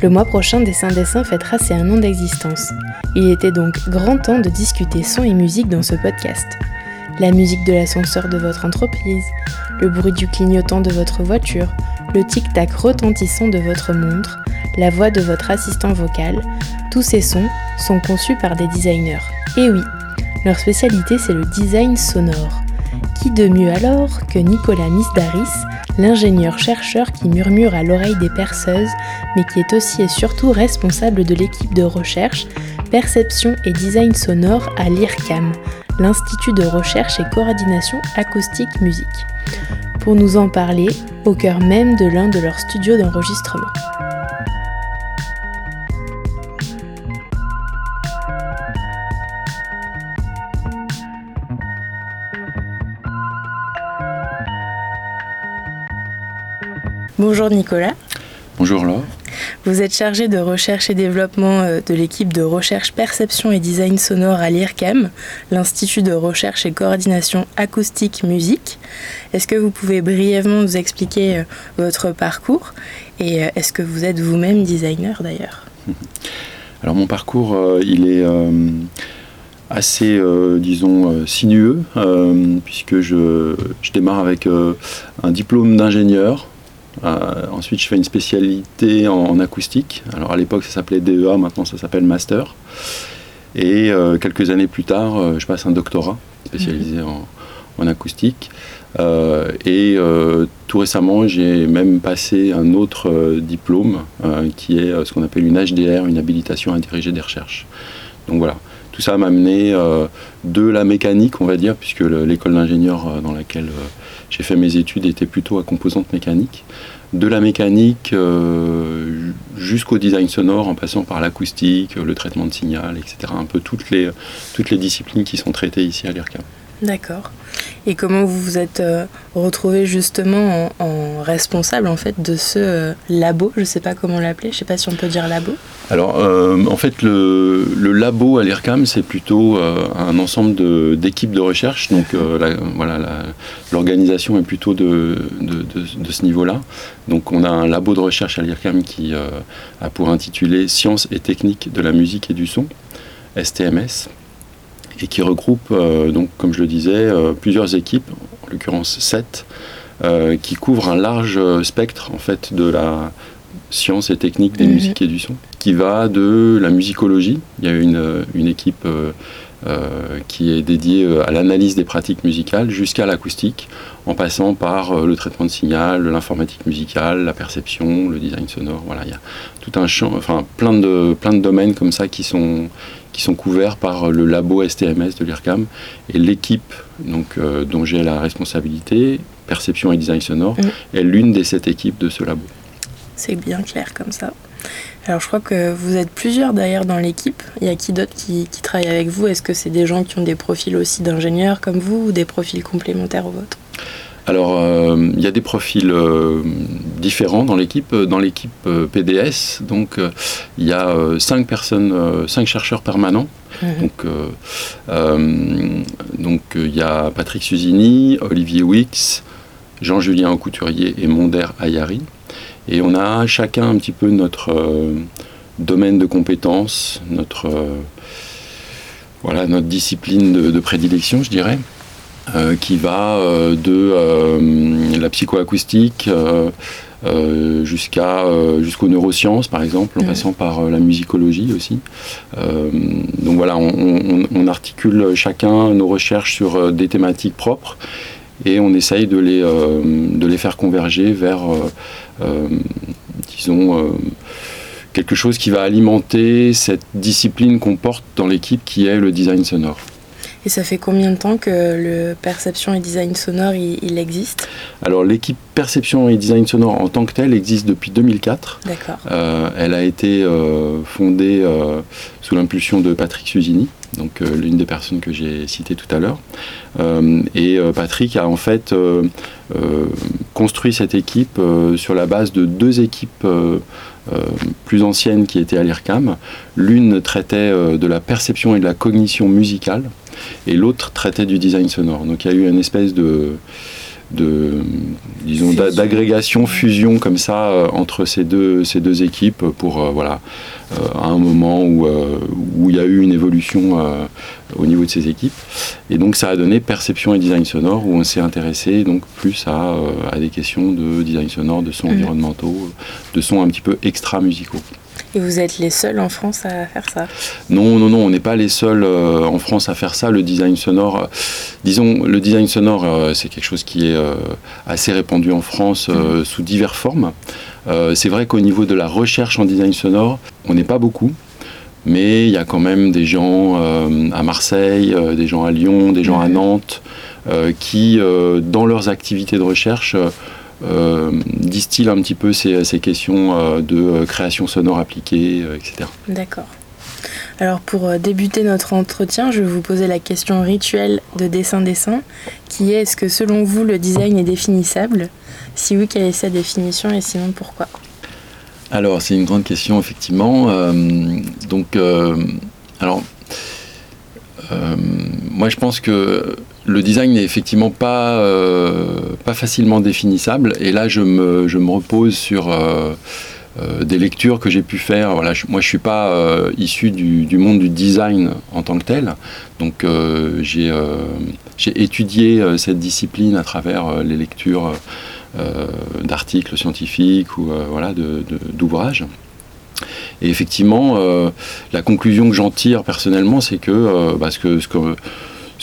Le mois prochain, Dessin Dessin fêtera ses un an d'existence. Il était donc grand temps de discuter son et musique dans ce podcast. La musique de l'ascenseur de votre entreprise, le bruit du clignotant de votre voiture, le tic-tac retentissant de votre montre, la voix de votre assistant vocal, tous ces sons sont conçus par des designers. Et oui, leur spécialité c'est le design sonore. Qui de mieux alors que Nicolas Misdaris, l'ingénieur-chercheur qui murmure à l'oreille des perceuses, mais qui est aussi et surtout responsable de l'équipe de recherche, perception et design sonore à l'IRCAM, l'Institut de recherche et coordination acoustique musique. Pour nous en parler, au cœur même de l'un de leurs studios d'enregistrement. Bonjour Nicolas. Bonjour Laure. Vous êtes chargé de recherche et développement euh, de l'équipe de recherche perception et design sonore à l'IRCAM, l'Institut de recherche et coordination acoustique musique. Est-ce que vous pouvez brièvement nous expliquer euh, votre parcours et euh, est-ce que vous êtes vous-même designer d'ailleurs? Alors mon parcours, il est assez, disons, sinueux, puisque je, je, démarre avec un diplôme d'ingénieur euh, ensuite, je fais une spécialité en, acoustique. Alors à l'époque, ça s'appelait DEA, maintenant ça s'appelle Master. Et euh, quelques années plus tard, euh, je passe un doctorat spécialisé en, acoustique. et tout récemment, j'ai même passé un autre diplôme qui est ce qu'on appelle une HDR, une habilitation à diriger des recherches. Donc voilà, tout ça m'a amené de la mécanique, on va dire, puisque l'école d'ingénieur dans laquelle j'ai fait mes études était plutôt à composante mécanique de la mécanique euh, jusqu'au design sonore en passant par l'acoustique, le traitement de signal, etc. Un peu toutes les, toutes les disciplines qui sont traitées ici à l'IRCAM. D'accord. Et comment vous vous êtes euh, retrouvé justement en, responsable en fait de ce euh, labo Je ne sais pas comment l'appeler. Je ne sais pas si on peut dire labo. Alors euh, en fait le, labo à l'IRCAM c'est plutôt un ensemble d'équipes de, recherche. Donc voilà l'organisation est plutôt de, de, de ce niveau-là. Donc on a un labo de recherche à l'IRCAM qui a pour intitulé Sciences et techniques de la musique et du son, STMS et qui regroupe, euh, donc, comme je le disais, euh, plusieurs équipes, en l'occurrence sept, euh, qui couvrent un large spectre en fait, de la science et technique des mhm. musiques et du son, qui va de la musicologie, il y a une, une équipe qui est dédiée à l'analyse des pratiques musicales, jusqu'à l'acoustique, en passant par le traitement de signal, l'informatique musicale, la perception, le design sonore. Voilà, il y a tout un champ, enfin plein de, plein de domaines comme ça qui sont, qui sont couverts par le labo STMS de l'IRCAM et l'équipe donc, euh, dont j'ai la responsabilité, perception et design sonore, mm. est l'une des sept équipes de ce labo. C'est bien clair comme ça. Alors je crois que vous êtes plusieurs d'ailleurs dans l'équipe. Il y a qui d'autres qui, qui travaillent avec vous? Est-ce que c'est des gens qui ont des profils aussi d'ingénieurs comme vous ou des profils complémentaires aux vôtres? Alors, euh, il y a des profils euh, différents dans l'équipe. Dans l'équipe euh, PDS, donc il y a cinq personnes, cinq chercheurs permanents. Mhm. Donc, il y a Patrick Susini, Olivier Wix, Jean-Julien Couturier et Monder Ayari. Et on a chacun un petit peu notre domaine de compétences, notre voilà notre discipline de prédilection, je dirais. Euh, qui va euh, de euh, la psychoacoustique jusqu'à jusqu'aux neurosciences par exemple en passant par la musicologie aussi. Donc voilà on, articule chacun nos recherches sur des thématiques propres et on essaye de les, de les faire converger vers disons quelque chose qui va alimenter cette discipline qu'on porte dans l'équipe qui est le design sonore Et ça fait combien de temps que le perception et design sonore il, existe? Alors l'équipe perception et design sonore en tant que telle existe depuis 2004. D'accord. Euh, elle a été euh, fondée euh, sous l'impulsion de Patrick Susini, donc l'une des personnes que j'ai citées tout à l'heure. et Patrick a en fait construit cette équipe sur la base de deux équipes plus anciennes qui étaient à l'IRCAM. L'une traitait de la perception et de la cognition musicale et l'autre traitait du design sonore. Donc il y a eu une espèce de, de disons d'agrégation fusion comme ça euh, entre ces deux ces deux équipes pour euh, voilà euh, à un moment où où il y a eu une évolution au niveau de ces équipes et donc ça a donné perception et design sonore où on s'est intéressé donc plus à, à des questions de design sonore de sons mhm. environnementaux de sons un petit peu extra musicaux et vous êtes les seuls en France à faire ça Non, non, non, on n'est pas les seuls euh, en France à faire ça. Le design sonore, euh, disons, le design sonore, euh, c'est quelque chose qui est assez répandu en France mhm. sous diverses formes. c'est vrai qu'au niveau de la recherche en design sonore, on n'est pas beaucoup. Mais il y a quand même des gens à Marseille, des gens à Lyon, des gens à. Nantes, qui, dans leurs activités de recherche, distille un petit peu ces, questions euh, de euh, création sonore appliquée, etc. D'accord. Alors pour débuter notre entretien, je vais vous poser la question rituelle de dessin-dessin, qui est est-ce que selon vous le design est définissable? Si oui, quelle est sa définition et sinon pourquoi? Alors c'est une grande question effectivement. donc alors moi je pense que le design n'est effectivement pas, euh, pas facilement définissable. Et là, je me, je me repose sur euh, euh, des lectures que j'ai pu faire. Voilà, moi, je ne suis pas issu du, monde du design en tant que tel. Donc, j'ai étudié cette discipline à travers les lectures d'articles scientifiques ou voilà, d'ouvrages. Et effectivement, la conclusion que j'en tire personnellement, c'est que, parce que ce que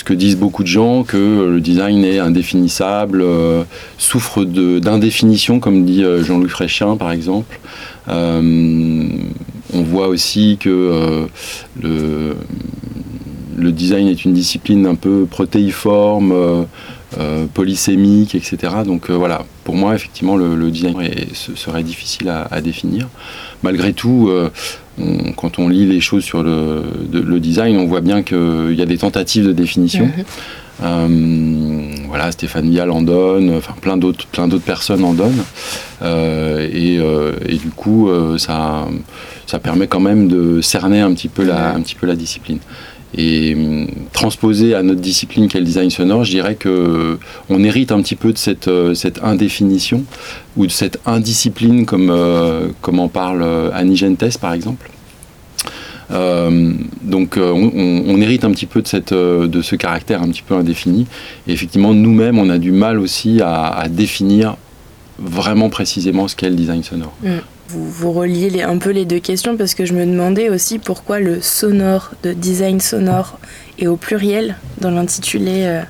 que disent beaucoup de gens, que le design est indéfinissable, euh, souffre d'indéfinition, comme dit euh, Jean-Louis Fréchin par exemple. Euh, on voit aussi que le, le, design est une discipline un peu protéiforme, polysémique, etc. Donc voilà, pour moi, effectivement, le, design serait difficile à, définir. Malgré tout, quand on lit les choses sur le, design, on voit bien qu'il y a des tentatives de définition. Mhm. Euh, voilà, Stéphane Vial en donne, enfin plein d'autres, plein d'autres personnes en donnent, euh, euh, et, du coup, ça, ça permet quand même de cerner un petit peu la, un petit peu la discipline. Et hum, transposé à notre discipline qui est le design sonore, je dirais que on hérite un petit peu de cette, euh, indéfinition ou de cette indiscipline comme, euh, comme en parle euh, Annie Gentes par exemple. donc on, hérite un petit peu de ce caractère un petit peu indéfini. Et effectivement, nous-mêmes, on a du mal aussi à, définir vraiment précisément ce qu'est le design sonore. Mm vous, reliez un peu les deux questions parce que je me demandais aussi pourquoi le sonore de design sonore est au pluriel dans l'intitulé euh,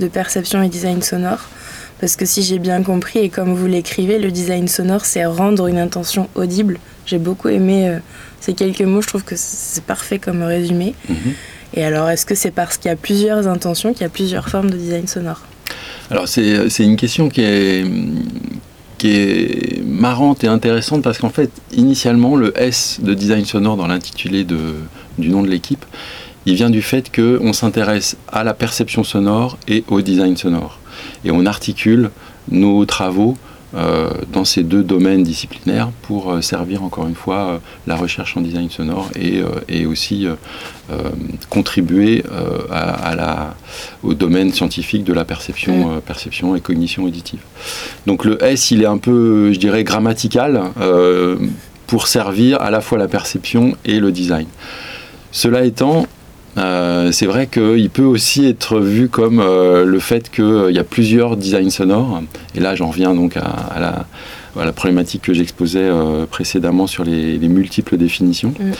de perception et design sonore. Parce que si j'ai bien compris, et comme vous l'écrivez, le design sonore, c'est rendre une intention audible. J'ai beaucoup aimé euh, ces quelques mots, je trouve que c'est parfait comme résumé. Mhm. Et alors, est-ce que c'est parce qu'il y a plusieurs intentions qu'il y a plusieurs formes de design sonore? Alors c'est une question qui est, qui est marrante et intéressante parce qu'en fait, initialement, le S de design sonore dans l'intitulé du nom de l'équipe, il vient du fait qu'on s'intéresse à la perception sonore et au design sonore. Et on articule nos travaux dans ces deux domaines disciplinaires pour euh, servir encore une fois euh, la recherche en design sonore et, et aussi contribuer à, la, au domaine scientifique de la perception, perception et cognition auditive. Donc le S, il est un peu, je dirais, grammatical pour servir à la fois la perception et le design. Cela étant, euh, c'est vrai qu'il peut aussi être vu comme euh, le fait qu'il euh, y a plusieurs designs sonores. Et là, j'en reviens donc à, la, problématique que j'exposais précédemment sur les, multiples définitions. Mm.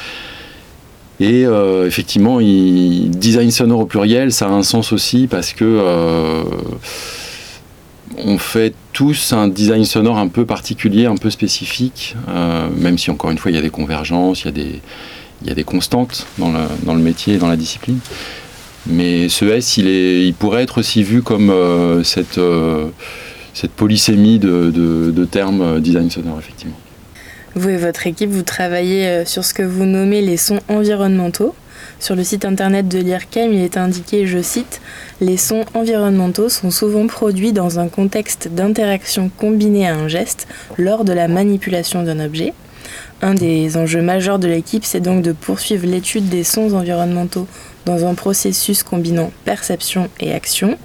Et effectivement, design sonore au pluriel, ça a un sens aussi parce que on fait tous un design sonore un peu particulier, un peu spécifique, même si encore une fois il y a des convergences, il y a des, il y a des constantes dans le, métier et dans la discipline. Mais ce S, il, pourrait être aussi vu comme cette, cette polysémie de, de termes design sonore, effectivement. Vous et votre équipe, vous travaillez sur ce que vous nommez les sons environnementaux. Sur le site internet de l'IRCAM, il est indiqué, je cite, Les sons environnementaux sont souvent produits dans un contexte d'interaction combinée à un geste lors de la manipulation d'un objet. Un des enjeux majeurs de l'équipe, c'est donc de poursuivre l'étude des sons environnementaux dans un processus combinant perception et action,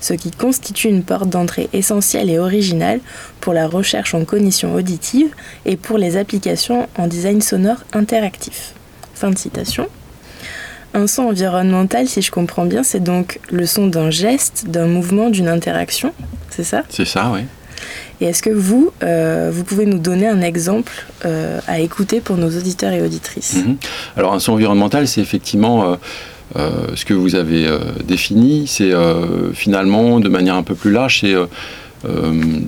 ce qui constitue une porte d'entrée essentielle et originale pour la recherche en cognition auditive et pour les applications en design sonore interactif. Fin de citation. Un son environnemental, si je comprends bien, c'est donc le son d'un geste, d'un mouvement, d'une interaction, c'est ça? C'est ça, oui. Et est-ce que vous, euh, vous pouvez nous donner un exemple euh, à écouter pour nos auditeurs et auditrices? Mhm. Alors un son environnemental, c'est effectivement euh, ce que vous avez défini, c'est finalement de manière un peu plus large, c'est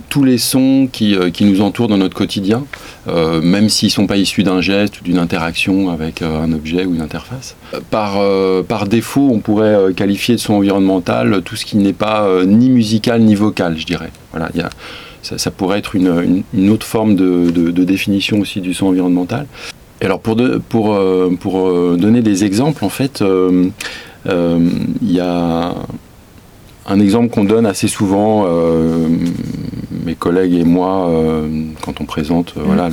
tous les sons qui, nous entourent dans notre quotidien, même s'ils ne sont pas issus d'un geste ou d'une interaction avec un objet ou une interface. Par, défaut, on pourrait qualifier de son environnemental tout ce qui n'est pas ni musical ni vocal, je dirais. Ça, ça, pourrait être une, une, autre forme de, de, définition aussi du son environnemental. Et alors pour, de, pour, pour donner des exemples, en fait, il y a un exemple qu'on donne assez souvent, euh, mes collègues et moi, euh, quand on présente euh, voilà,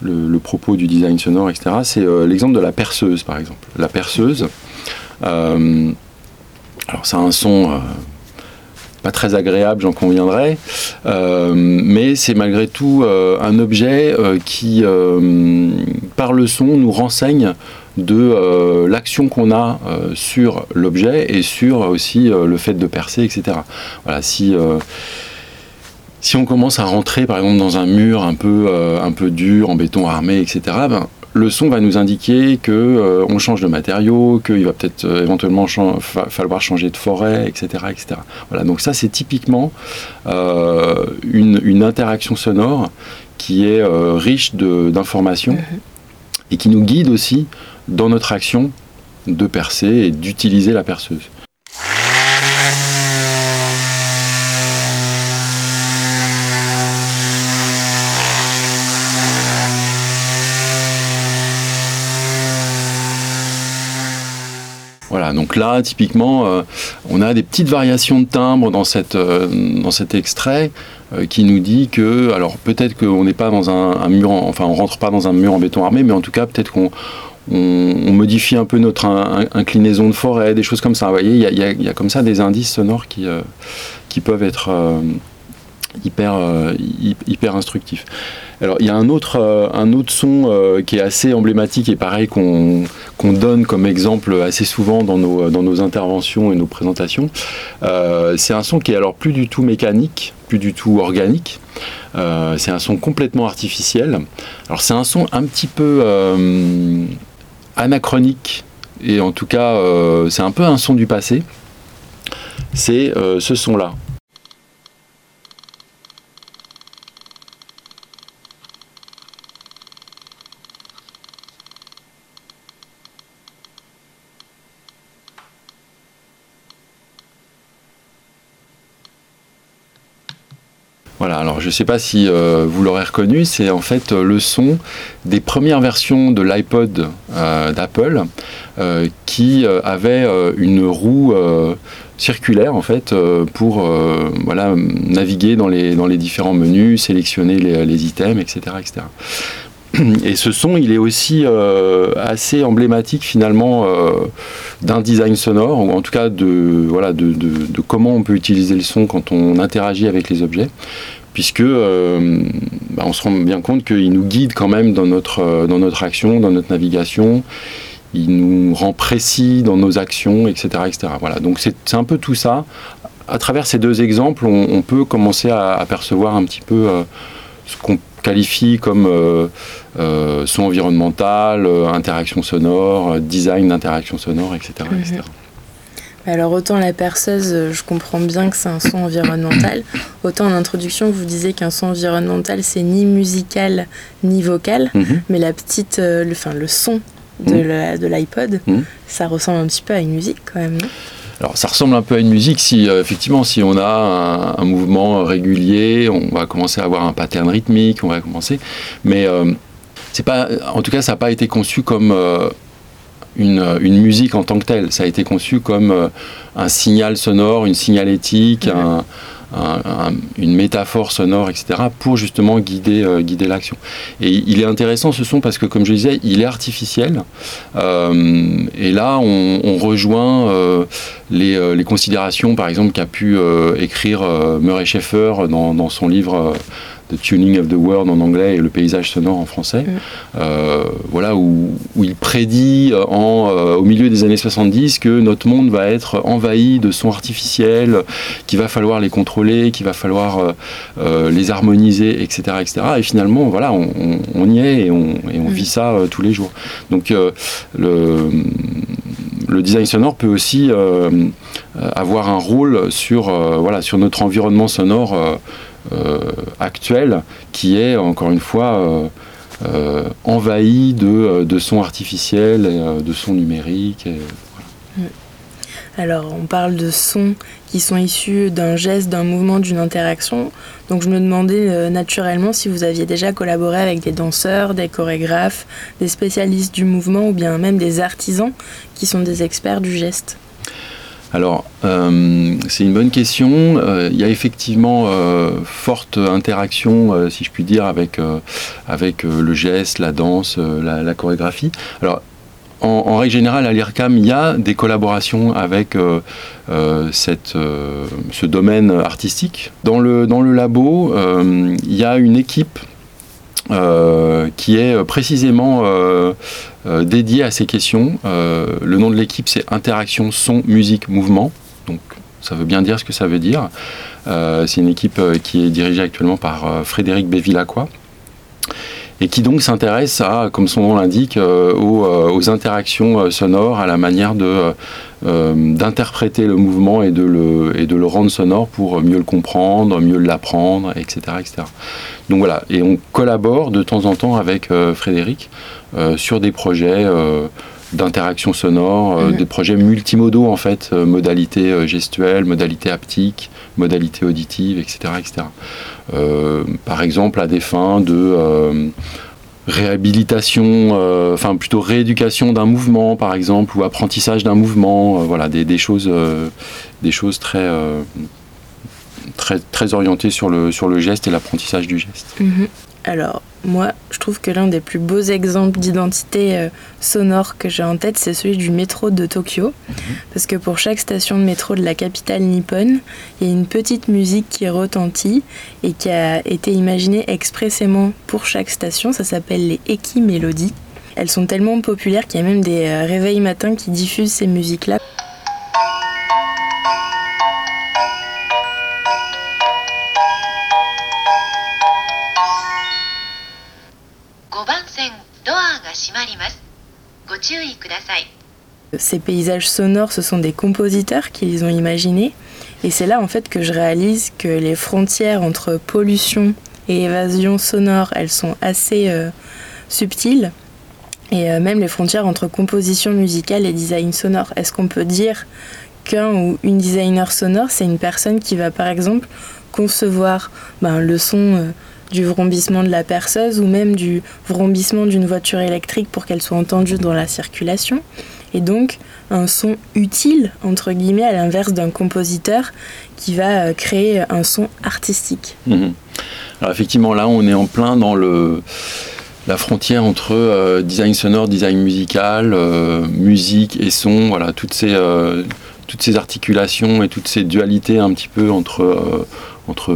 le, propos du design sonore, etc., c'est l'exemple de la perceuse, par exemple. La perceuse, alors ça a un son pas très agréable, j'en conviendrai, mais c'est malgré tout un objet qui, par le son, nous renseigne de euh, l'action qu'on a euh, sur l'objet et sur aussi euh, le fait de percer, etc. Voilà, si si on commence à rentrer par exemple dans un mur un peu, un peu dur, en béton armé, etc., ben, le son va nous indiquer que on change de matériau, qu'il va peut-être éventuellement falloir changer de forêt, etc., etc. Voilà, donc ça c'est typiquement une, une, interaction sonore qui est riche d'informations mhm. et qui nous guide aussi dans notre action de percer et d'utiliser la perceuse. Donc là, typiquement, euh, on a des petites variations de timbre dans, cette, euh, dans cet extrait euh, qui nous dit que, alors peut-être qu'on n'est pas dans un, mur, enfin on rentre pas dans un mur en béton armé, mais en tout cas peut-être qu'on on, modifie un peu notre inclinaison de forêt, des choses comme ça. Vous voyez, il y a, comme ça des indices sonores qui, qui peuvent être hyper, hyper instructifs. Alors, il y a un autre, un autre son qui est assez emblématique et pareil qu'on donne comme exemple assez souvent dans nos, dans nos interventions et nos présentations. c'est un son qui est alors plus du tout mécanique, plus du tout organique. c'est un son complètement artificiel. Alors, c'est un son un petit peu anachronique, et en tout cas euh, c'est un peu un son du passé, c'est euh, ce son-là. Voilà, alors je ne sais pas si euh, vous l'aurez reconnu, c'est en fait euh, le son des premières versions de l'iPod euh, d'Apple qui avait une roue circulaire en fait pour voilà, naviguer dans les, dans les différents menus, sélectionner les, items, etc., etc. Et ce son, il est aussi assez emblématique finalement d'un design sonore, ou en tout cas de, voilà, de, comment on peut utiliser le son quand on interagit avec les objets puisque euh, bah, on se rend bien compte qu'il nous guide quand même dans notre, euh, dans notre action, dans notre navigation. Il nous rend précis dans nos actions, etc. etc. Voilà. Donc c'est un peu tout ça. À travers ces deux exemples, on, peut commencer à apercevoir un petit peu euh, ce qu'on qualifie comme son environnemental, interaction sonore, design d'interaction sonore, etc. etc. Alors autant la perceuse, euh, je comprends bien que c'est un son environnemental, autant en introduction vous disiez qu'un son environnemental c'est ni musical ni vocal, mhm. mais la petite, euh, le, enfin, le son de l'iPod. Ça ressemble un petit peu à une musique quand même, non? Alors ça ressemble un peu à une musique si effectivement si on a un, mouvement régulier, on va commencer à avoir un pattern rythmique, on va commencer, mais c'est pas, en tout cas ça n'a pas été conçu comme une, une, musique en tant que telle. Ça a été conçu comme euh, un signal sonore, une signalétique, un, une métaphore sonore, etc., pour justement guider, euh, guider l'action. Et il est intéressant ce son parce que, comme je disais, il est artificiel. Euh, et là, on, rejoint les, les, considérations, par exemple, qu'a pu écrire Murray Schaeffer dans son livre The Tuning of the World en anglais et le paysage sonore en français, mm. euh, voilà, où, il prédit euh, en, euh, au milieu des années 70 que notre monde va être envahi de sons artificiels, qu'il va falloir les contrôler, qu'il va falloir les harmoniser, etc., etc. Et finalement, voilà, on, y est et on, et on mm. vit ça tous les jours. Donc, le, le design sonore peut aussi avoir un rôle sur, voilà, sur notre environnement sonore euh, actuel qui est encore une fois euh, euh, envahi de, de, sons artificiels, et, de sons numériques. Alors, on parle de sons qui sont issus d'un geste, d'un mouvement, d'une interaction. Donc, je me demandais naturellement si vous aviez déjà collaboré avec des danseurs, des chorégraphes, des spécialistes du mouvement ou bien même des artisans qui sont des experts du geste. Alors, euh, c'est une bonne question. Euh, il y a effectivement euh, forte interaction, si je puis dire, avec, avec le geste, la danse, la, chorégraphie. Alors, en, règle générale, à l'IRCAM, il y a des collaborations avec cette, ce domaine artistique. Dans le, dans le labo, il y a une équipe qui est précisément euh, dédié à ces questions. Euh, le nom de l'équipe, c'est Interaction Son, Musique, Mouvement. Donc, ça veut bien dire ce que ça veut dire. Euh, c'est une équipe qui est dirigée actuellement par Frédéric Bévillacqua et qui donc s'intéresse à, comme son nom l'indique, aux, interactions sonores, à la manière de d'interpréter le mouvement et de, le, et de le rendre sonore pour mieux le comprendre, mieux l'apprendre, etc., etc. Donc voilà, et on collabore de temps en temps avec Frédéric euh, sur des projets euh, d'interaction sonore, euh, mhm. des projets multimodaux en fait, modalité gestuelle, modalité haptique, modalité auditive, etc. etc. par exemple, à des fins de réhabilitation, enfin plutôt rééducation d'un mouvement, par exemple, ou apprentissage d'un mouvement, voilà, des, choses, des choses très, très, très orientées sur le, sur le geste et l'apprentissage du geste. Mhm. Alors, moi, je trouve que l'un des plus beaux exemples d'identité euh, sonore que j'ai en tête, c'est celui du métro de Tokyo. Mhm. Parce que pour chaque station de métro de la capitale nippone, il y a une petite musique qui retentit et qui a été imaginée expressément pour chaque station. Ça s'appelle les Eki Mélodies. Elles sont tellement populaires qu'il y a même des euh, réveils matins qui diffusent ces musiques-là. Ces paysages sonores, ce sont des compositeurs qui les ont imaginés. Et c'est là en fait que je réalise que les frontières entre pollution et évasion sonore, elles sont assez euh, subtiles. Et euh, même les frontières entre composition musicale et design sonore. Est-ce qu'on peut dire qu'un ou une designer sonore, c'est une personne qui va par exemple concevoir ben, le son euh, du vrombissement de la perceuse ou même du vrombissement d'une voiture électrique pour qu'elle soit entendue dans la circulation. Et donc un son utile, entre guillemets, à l'inverse d'un compositeur qui va euh, créer un son artistique. Mhm. Alors effectivement, là, on est en plein dans le, la frontière entre euh, design sonore, design musical, euh, musique et son, voilà, toutes ces, toutes ces articulations et toutes ces dualités un petit peu entre, entre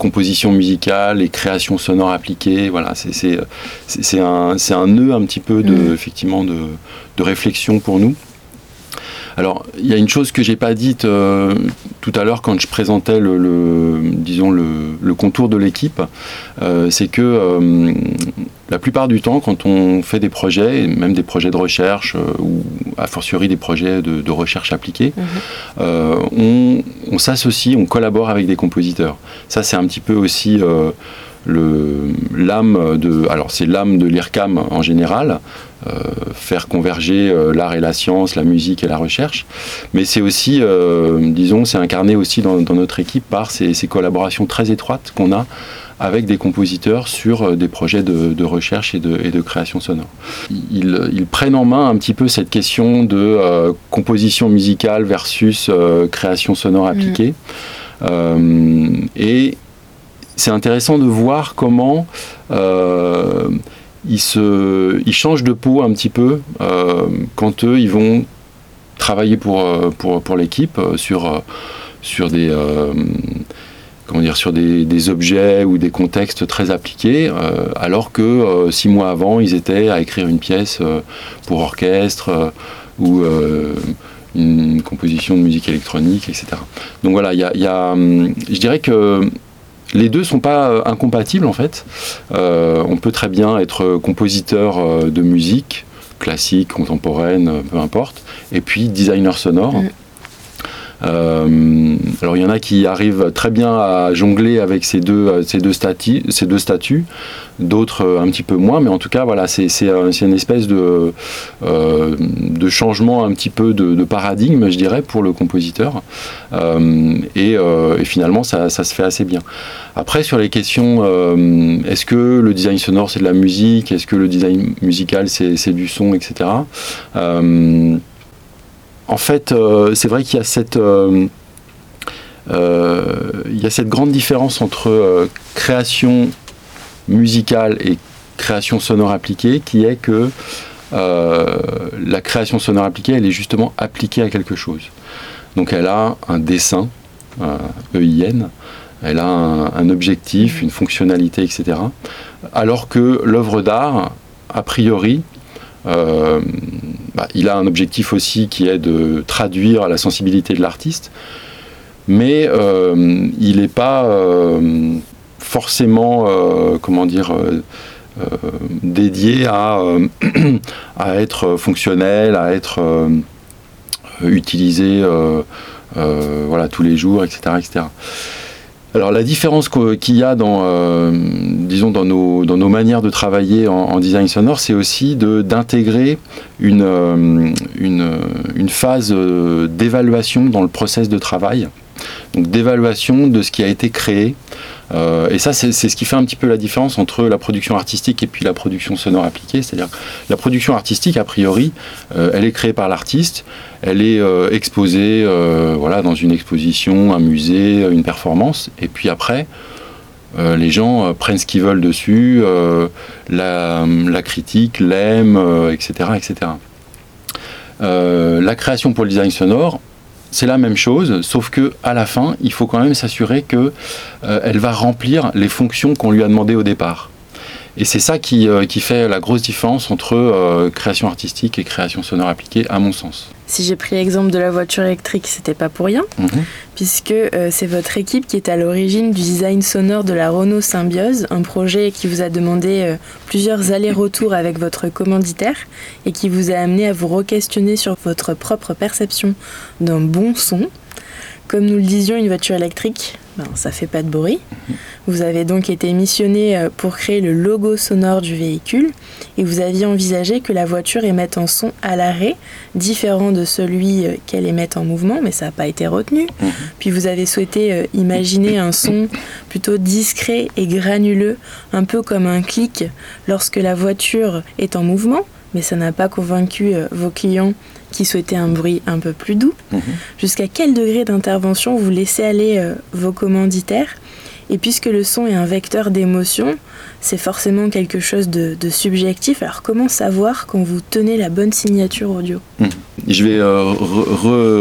composition musicale et création sonore appliquée. Voilà, c'est un, un nœud un petit peu de, mm. effectivement, de, de, réflexion pour nous. Alors, il y a une chose que j'ai pas dite euh, tout à l'heure quand je présentais le, disons le, contour de l'équipe, euh, c'est que euh, la plupart du temps, quand on fait des projets, même des projets de recherche ou a fortiori des projets de, recherche appliquée, mhm. on, s'associe, on collabore avec des compositeurs. Ça, c'est un petit peu aussi l'âme de, alors c'est l'âme de l'IRCAM en général, euh, faire converger euh, l'art et la science, la musique et la recherche, mais c'est aussi, euh, disons, c'est incarné aussi dans, notre équipe par ces, collaborations très étroites qu'on a avec des compositeurs sur des projets de, recherche et de, création sonore. Ils, prennent en main un petit peu cette question de composition musicale versus création sonore appliquée. et c'est intéressant de voir comment euh, ils, se, ils changent de peau un petit peu euh, quand eux, ils vont travailler pour, euh, pour, pour l'équipe sur, sur des comment dire, sur des, objets ou des contextes très appliqués, alors que six mois avant, ils étaient à écrire une pièce pour orchestre ou une composition de musique électronique, etc. Donc voilà, il y a, je dirais que les deux sont pas euh, incompatibles en fait. Euh, on peut très bien être compositeur euh, de musique classique, contemporaine, peu importe, et puis designer sonore. Mm. Euh, alors il y en a qui arrivent très bien à jongler avec ces deux, euh, ces deux, statuts, ces deux d'autres euh, un petit peu moins, mais en tout cas voilà, c'est une espèce de, de changement un petit peu de, paradigme, je dirais, pour le compositeur. et, finalement, ça, ça, se fait assez bien. Après, sur les questions, est-ce que le design sonore c'est de la musique, est-ce que le design musical c'est du son, etc en fait, euh, c'est vrai qu'il y a cette euh, euh, il y a cette grande différence entre création musicale et création sonore appliquée, qui est que la création sonore appliquée, elle est justement appliquée à quelque chose. Donc elle a un dessin, EIN, elle a un, objectif, une fonctionnalité, etc. Alors que l'œuvre d'art, a priori, bah, il a un objectif aussi qui est de traduire la sensibilité de l'artiste, mais euh, il n'est pas euh, forcément, euh, comment dire, dédié à, à, être fonctionnel, à être utilisé voilà, tous les jours, etc. etc. Alors la différence qu'il y a dans, euh, dans nos, manières de travailler en, design sonore, c'est aussi d'intégrer une, euh, une, une, phase euh, d'évaluation dans le process de travail, d'évaluation de ce qui a été créé euh, et ça, c'est ce qui fait un petit peu la différence entre la production artistique et puis la production sonore appliquée. C'est-à-dire la production artistique, a priori, euh, elle est créée par l'artiste, elle est euh, exposée voilà, dans une exposition, un musée, une performance, et puis après, les gens prennent ce qu'ils veulent dessus, la, la, critique, l'aiment, etc. etc. la création pour le design sonore, c'est la même chose, sauf que à la fin, il faut quand même s'assurer qu'elle euh, va remplir les fonctions qu'on lui a demandées au départ. Et c'est ça qui, euh, qui, fait la grosse différence entre euh, création artistique et création sonore appliquée, à mon sens. Si j'ai pris l'exemple de la voiture électrique, c'était pas pour rien, mhm. puisque c'est votre équipe qui est à l'origine du design sonore de la Renault Symbiose, un projet qui vous a demandé plusieurs allers-retours avec votre commanditaire et qui vous a amené à vous re-questionner sur votre propre perception d'un bon son. Comme nous le disions, une voiture électrique, ben, ça fait pas de bruit. Vous avez donc été missionné euh, pour créer le logo sonore du véhicule et vous aviez envisagé que la voiture émette un son à l'arrêt, différent de celui euh, qu'elle émette en mouvement, mais ça n'a pas été retenu. Mhm. Puis vous avez souhaité euh, imaginer un son plutôt discret et granuleux, un peu comme un clic lorsque la voiture est en mouvement, mais ça n'a pas convaincu vos clients qui souhaitait un bruit un peu plus doux. Mhm. Jusqu'à quel degré d'intervention vous laissez aller euh, vos commanditaires? Et puisque le son est un vecteur d'émotion, c'est forcément quelque chose de, subjectif. Alors comment savoir quand vous tenez la bonne signature audio? Mhm. Je vais euh,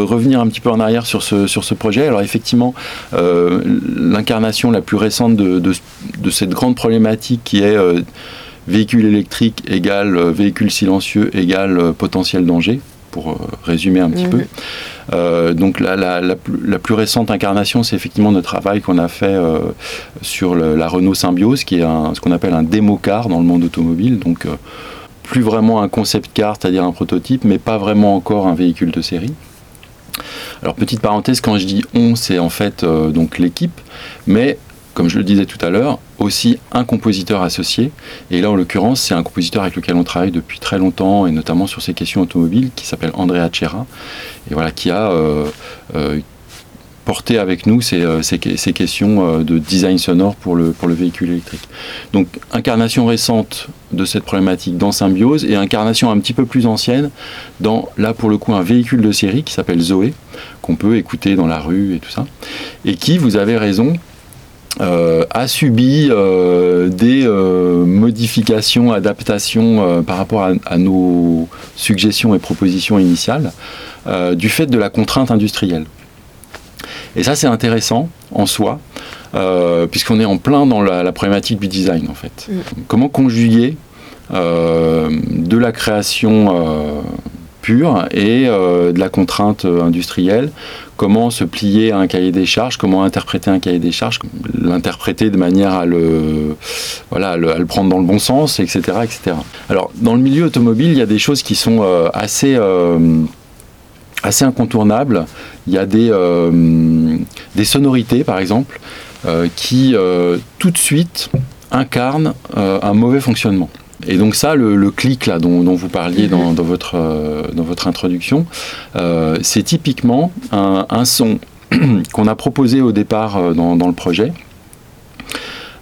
revenir un petit peu en arrière sur ce, sur ce projet. Alors effectivement, euh, l'incarnation la plus récente de, de, cette grande problématique qui est véhicule électrique égale véhicule silencieux égale potentiel danger pour euh, résumer un petit mhm. peu. Euh, donc la, la, plus récente incarnation, c'est effectivement notre travail qu'on a fait euh, sur la Renault Symbiose, qui est ce qu'on appelle un démo car dans le monde automobile. Donc plus vraiment un concept car, c'est-à-dire un prototype, mais pas vraiment encore un véhicule de série. Alors petite parenthèse, quand je dis on, c'est en fait donc l'équipe, mais comme je le disais tout à l'heure, aussi un compositeur associé. Et là, en l'occurrence, c'est un compositeur avec lequel on travaille depuis très longtemps, et notamment sur ces questions automobiles, qui s'appelle Andrea Cera, et voilà, qui a porter avec nous ces, euh, questions euh, de design sonore pour le, pour le véhicule électrique. Donc incarnation récente de cette problématique dans Symbiose et incarnation un petit peu plus ancienne dans, là pour le coup, un véhicule de série qui s'appelle Zoé, qu'on peut écouter dans la rue et tout ça, et qui, vous avez raison, euh, a subi des modifications, adaptations par rapport à, à, nos suggestions et propositions initiales du fait de la contrainte industrielle. Et ça, c'est intéressant en soi, euh, puisqu'on est en plein dans la, problématique du design, en fait. Mm. Comment conjuguer euh, de la création euh, pure et de la contrainte industrielle Comment se plier à un cahier des charges Comment interpréter un cahier des charges L'interpréter de manière à le, prendre dans le bon sens, etc., etc. Alors, dans le milieu automobile, il y a des choses qui sont assez assez incontournable. Il y a des, euh, sonorités, par exemple, euh, qui euh, tout de suite incarnent un mauvais fonctionnement. Et donc ça, le, clic là dont, vous parliez dans, votre, dans votre introduction, c'est typiquement un, son qu'on a proposé au départ dans, dans le projet,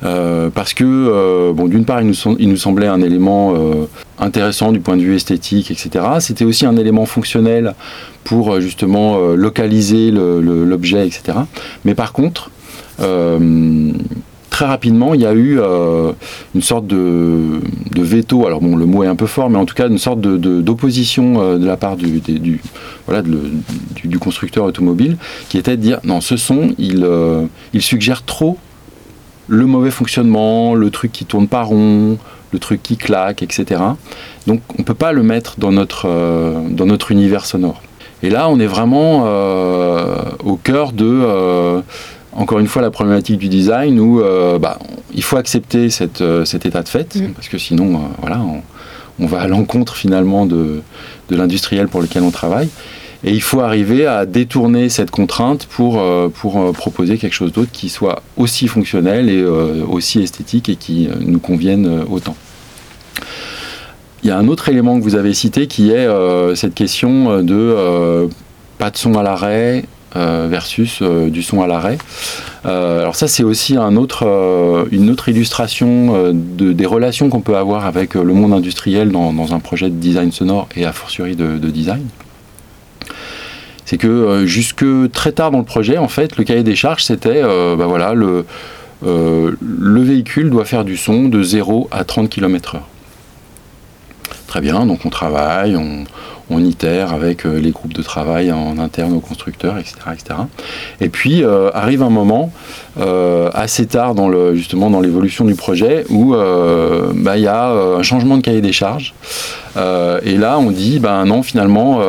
euh, parce que, euh, bon, d'une part, il nous, il nous, semblait un élément euh, intéressant du point de vue esthétique, etc. C'était aussi un élément fonctionnel pour justement localiser l'objet, etc. Mais par contre, très rapidement, il y a eu une sorte de, veto. Alors bon, le mot est un peu fort, mais en tout cas une sorte d'opposition de, de, la part du, constructeur automobile, qui était de dire non, ce son, il, il suggère trop le mauvais fonctionnement, le truc qui tourne pas rond, le truc qui claque, etc. Donc on ne peut pas le mettre dans notre, euh, univers sonore. Et là, on est vraiment euh, au cœur de, euh, encore une fois, la problématique du design où bah, il faut accepter cette, cet état de fait, mm. parce que sinon, voilà, on, va à l'encontre finalement de, de l'industriel pour lequel on travaille. Et il faut arriver à détourner cette contrainte pour, euh, pour euh, proposer quelque chose d'autre qui soit aussi fonctionnel et euh, aussi esthétique et qui nous convienne autant. Il y a un autre élément que vous avez cité qui est cette question de pas de son à l'arrêt versus du son à l'arrêt. alors ça c'est aussi une autre illustration de, des relations qu'on peut avoir avec le monde industriel dans, un projet de design sonore et a fortiori de, de design c'est que euh, jusque très tard dans le projet, en fait, le cahier des charges, c'était, euh, bah voilà, le, euh, le véhicule doit faire du son de 0 à 30 km/h. Très bien, donc on travaille, on, itère avec euh, les groupes de travail en interne aux constructeurs, etc. etc. Et puis euh, arrive un moment euh, assez tard dans justement dans l'évolution du projet où bah, il y a un changement de cahier des charges. et là, on dit, ben non, finalement,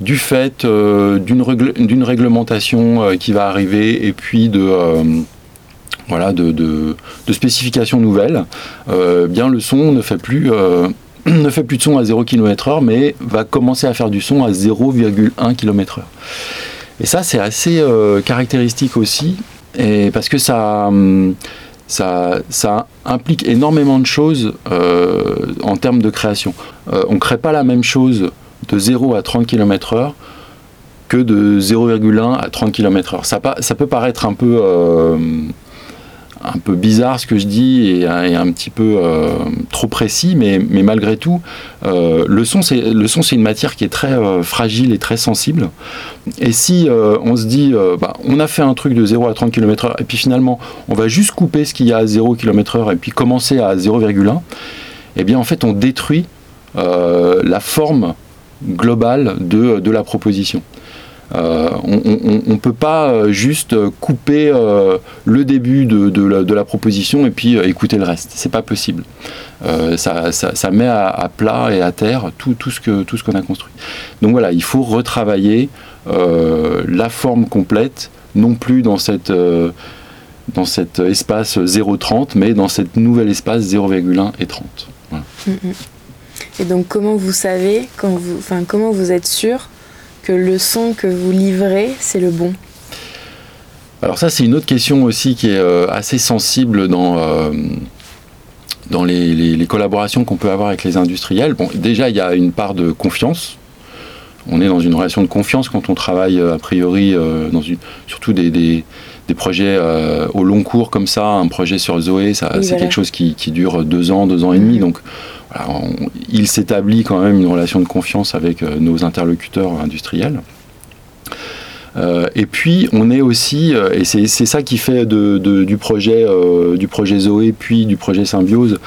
du fait d'une réglementation qui va arriver et puis de voilà, de, de, spécifications nouvelles, bien le son ne fait plus ne fait plus de son à 0 km/h, mais va commencer à faire du son à 0,1 km/h. Et ça, c'est assez euh, caractéristique aussi, et parce que ça, hum, implique énormément de choses euh, en termes de création. Euh, on ne crée pas la même chose de 0 à 30 km/h que de 0,1 à 30 km/h. Ça, peut paraître un peu un peu bizarre ce que je dis et, un petit peu euh, trop précis, mais, malgré tout, euh, le son c'est une matière qui est très euh, fragile et très sensible. Et si on se dit, bah, on a fait un truc de 0 à 30 km/h et puis finalement on va juste couper ce qu'il y a à 0 km/h et puis commencer à 0,1, eh bien en fait on détruit la forme globale de la proposition. Euh, on ne peut pas euh, juste couper euh, le début de, la, proposition et puis écouter le reste. C'est pas possible. Ça, met à, plat et à terre tout, ce qu'on a construit. Donc voilà, il faut retravailler la forme complète, non plus dans cet espace 0,30, mais dans cet nouvel espace 0,1 et 30. Mm, mm. Et donc comment vous savez, quand comment vous êtes sûr que le son que vous livrez, c'est le bon Alors ça, c'est une autre question aussi qui est assez sensible dans dans les, collaborations qu'on peut avoir avec les industriels. Bon, déjà, il y a une part de confiance. On est dans une relation de confiance quand on travaille a priori dans une, surtout des, des projets euh, au long cours comme ça, un projet sur Zoé, ça, c'est quelque chose qui, dure deux ans, deux ans et demi. Il s'établit quand même une relation de confiance avec euh, nos interlocuteurs industriels. Euh, et puis, on est aussi, et c'est, ça qui fait du projet Zoé, puis du projet Symbiose,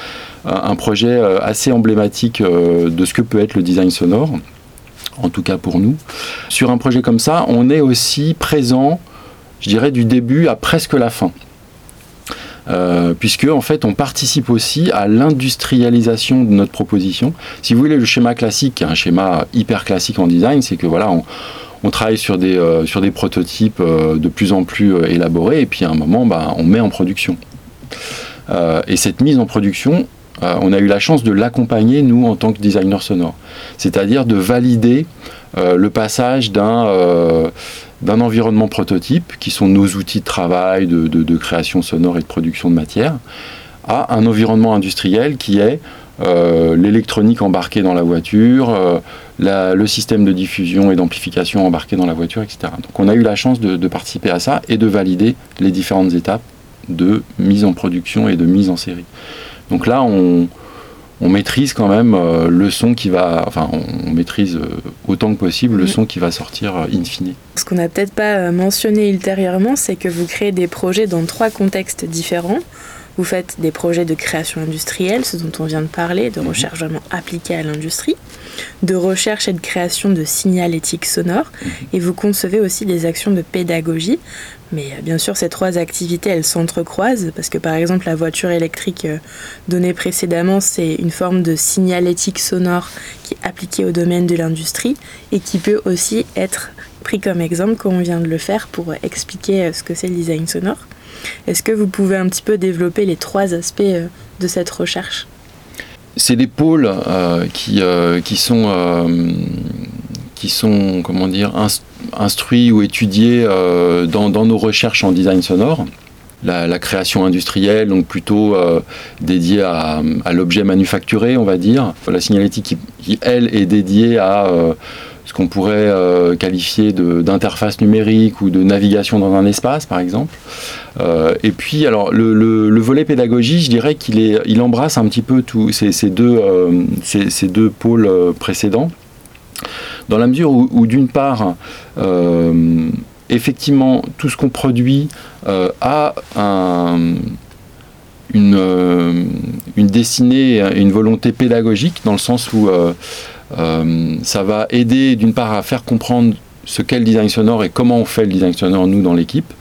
un projet assez emblématique de ce que peut être le design sonore, en tout cas pour nous. Sur un projet comme ça, on est aussi présent je dirais, du début à presque la fin. Euh, puisque en fait on participe aussi à l'industrialisation de notre proposition. Si vous voulez le schéma classique, un schéma hyper classique en design, c'est que voilà on, travaille sur des, euh, sur des prototypes euh, de plus en plus élaborés et puis à un moment bah, on met en production. et cette mise en production, on a eu la chance de l'accompagner nous en tant que designer sonore, c'est-à-dire de valider le passage d'un d'un environnement prototype, qui sont nos outils de travail, de, création sonore et de production de matière, à un environnement industriel qui est euh, l'électronique embarquée dans la voiture, euh, le système de diffusion et d'amplification embarqué dans la voiture, etc. Donc on a eu la chance de, participer à ça et de valider les différentes étapes de mise en production et de mise en série. Donc là, on, on maîtrise quand même euh, le son qui va, enfin, on, maîtrise euh, autant que possible le mm. son qui va sortir euh, in fine. Ce qu'on n'a peut-être pas mentionné ultérieurement, c'est que vous créez des projets dans trois contextes différents. Vous faites des projets de création industrielle, ce dont on vient de parler, de mhm. recherche vraiment appliquée à l'industrie, de recherche et de création de signalétique sonore, mhm. et vous concevez aussi des actions de pédagogie. Mais euh, bien sûr, ces trois activités, elles s'entrecroisent, parce que par exemple, la voiture électrique euh, donnée précédemment, c'est une forme de signalétique sonore qui est appliquée au domaine de l'industrie, et qui peut aussi être pris comme exemple, comme on vient de le faire, pour expliquer euh, ce que c'est le design sonore. Est-ce que vous pouvez un petit peu développer les trois aspects de cette recherche? C'est des pôles euh, qui, euh, qui sont, qui sont comment dire, instruits ou étudiés dans, nos recherches en design sonore. La, création industrielle, donc plutôt dédiée à, l'objet manufacturé, on va dire. La signalétique qui, elle, est dédiée à ce qu'on pourrait euh, qualifier d'interface numérique ou de navigation dans un espace, par exemple. Euh, et puis, alors, le, volet pédagogie, je dirais qu'il il embrasse un petit peu tous ces, deux, euh, ces, deux pôles précédents, dans la mesure où, d'une part, effectivement, tout ce qu'on produit a une, une destinée, une volonté pédagogique, dans le sens où ça va aider d'une part à faire comprendre ce qu'est le design sonore et comment on fait le design sonore nous dans l'équipe.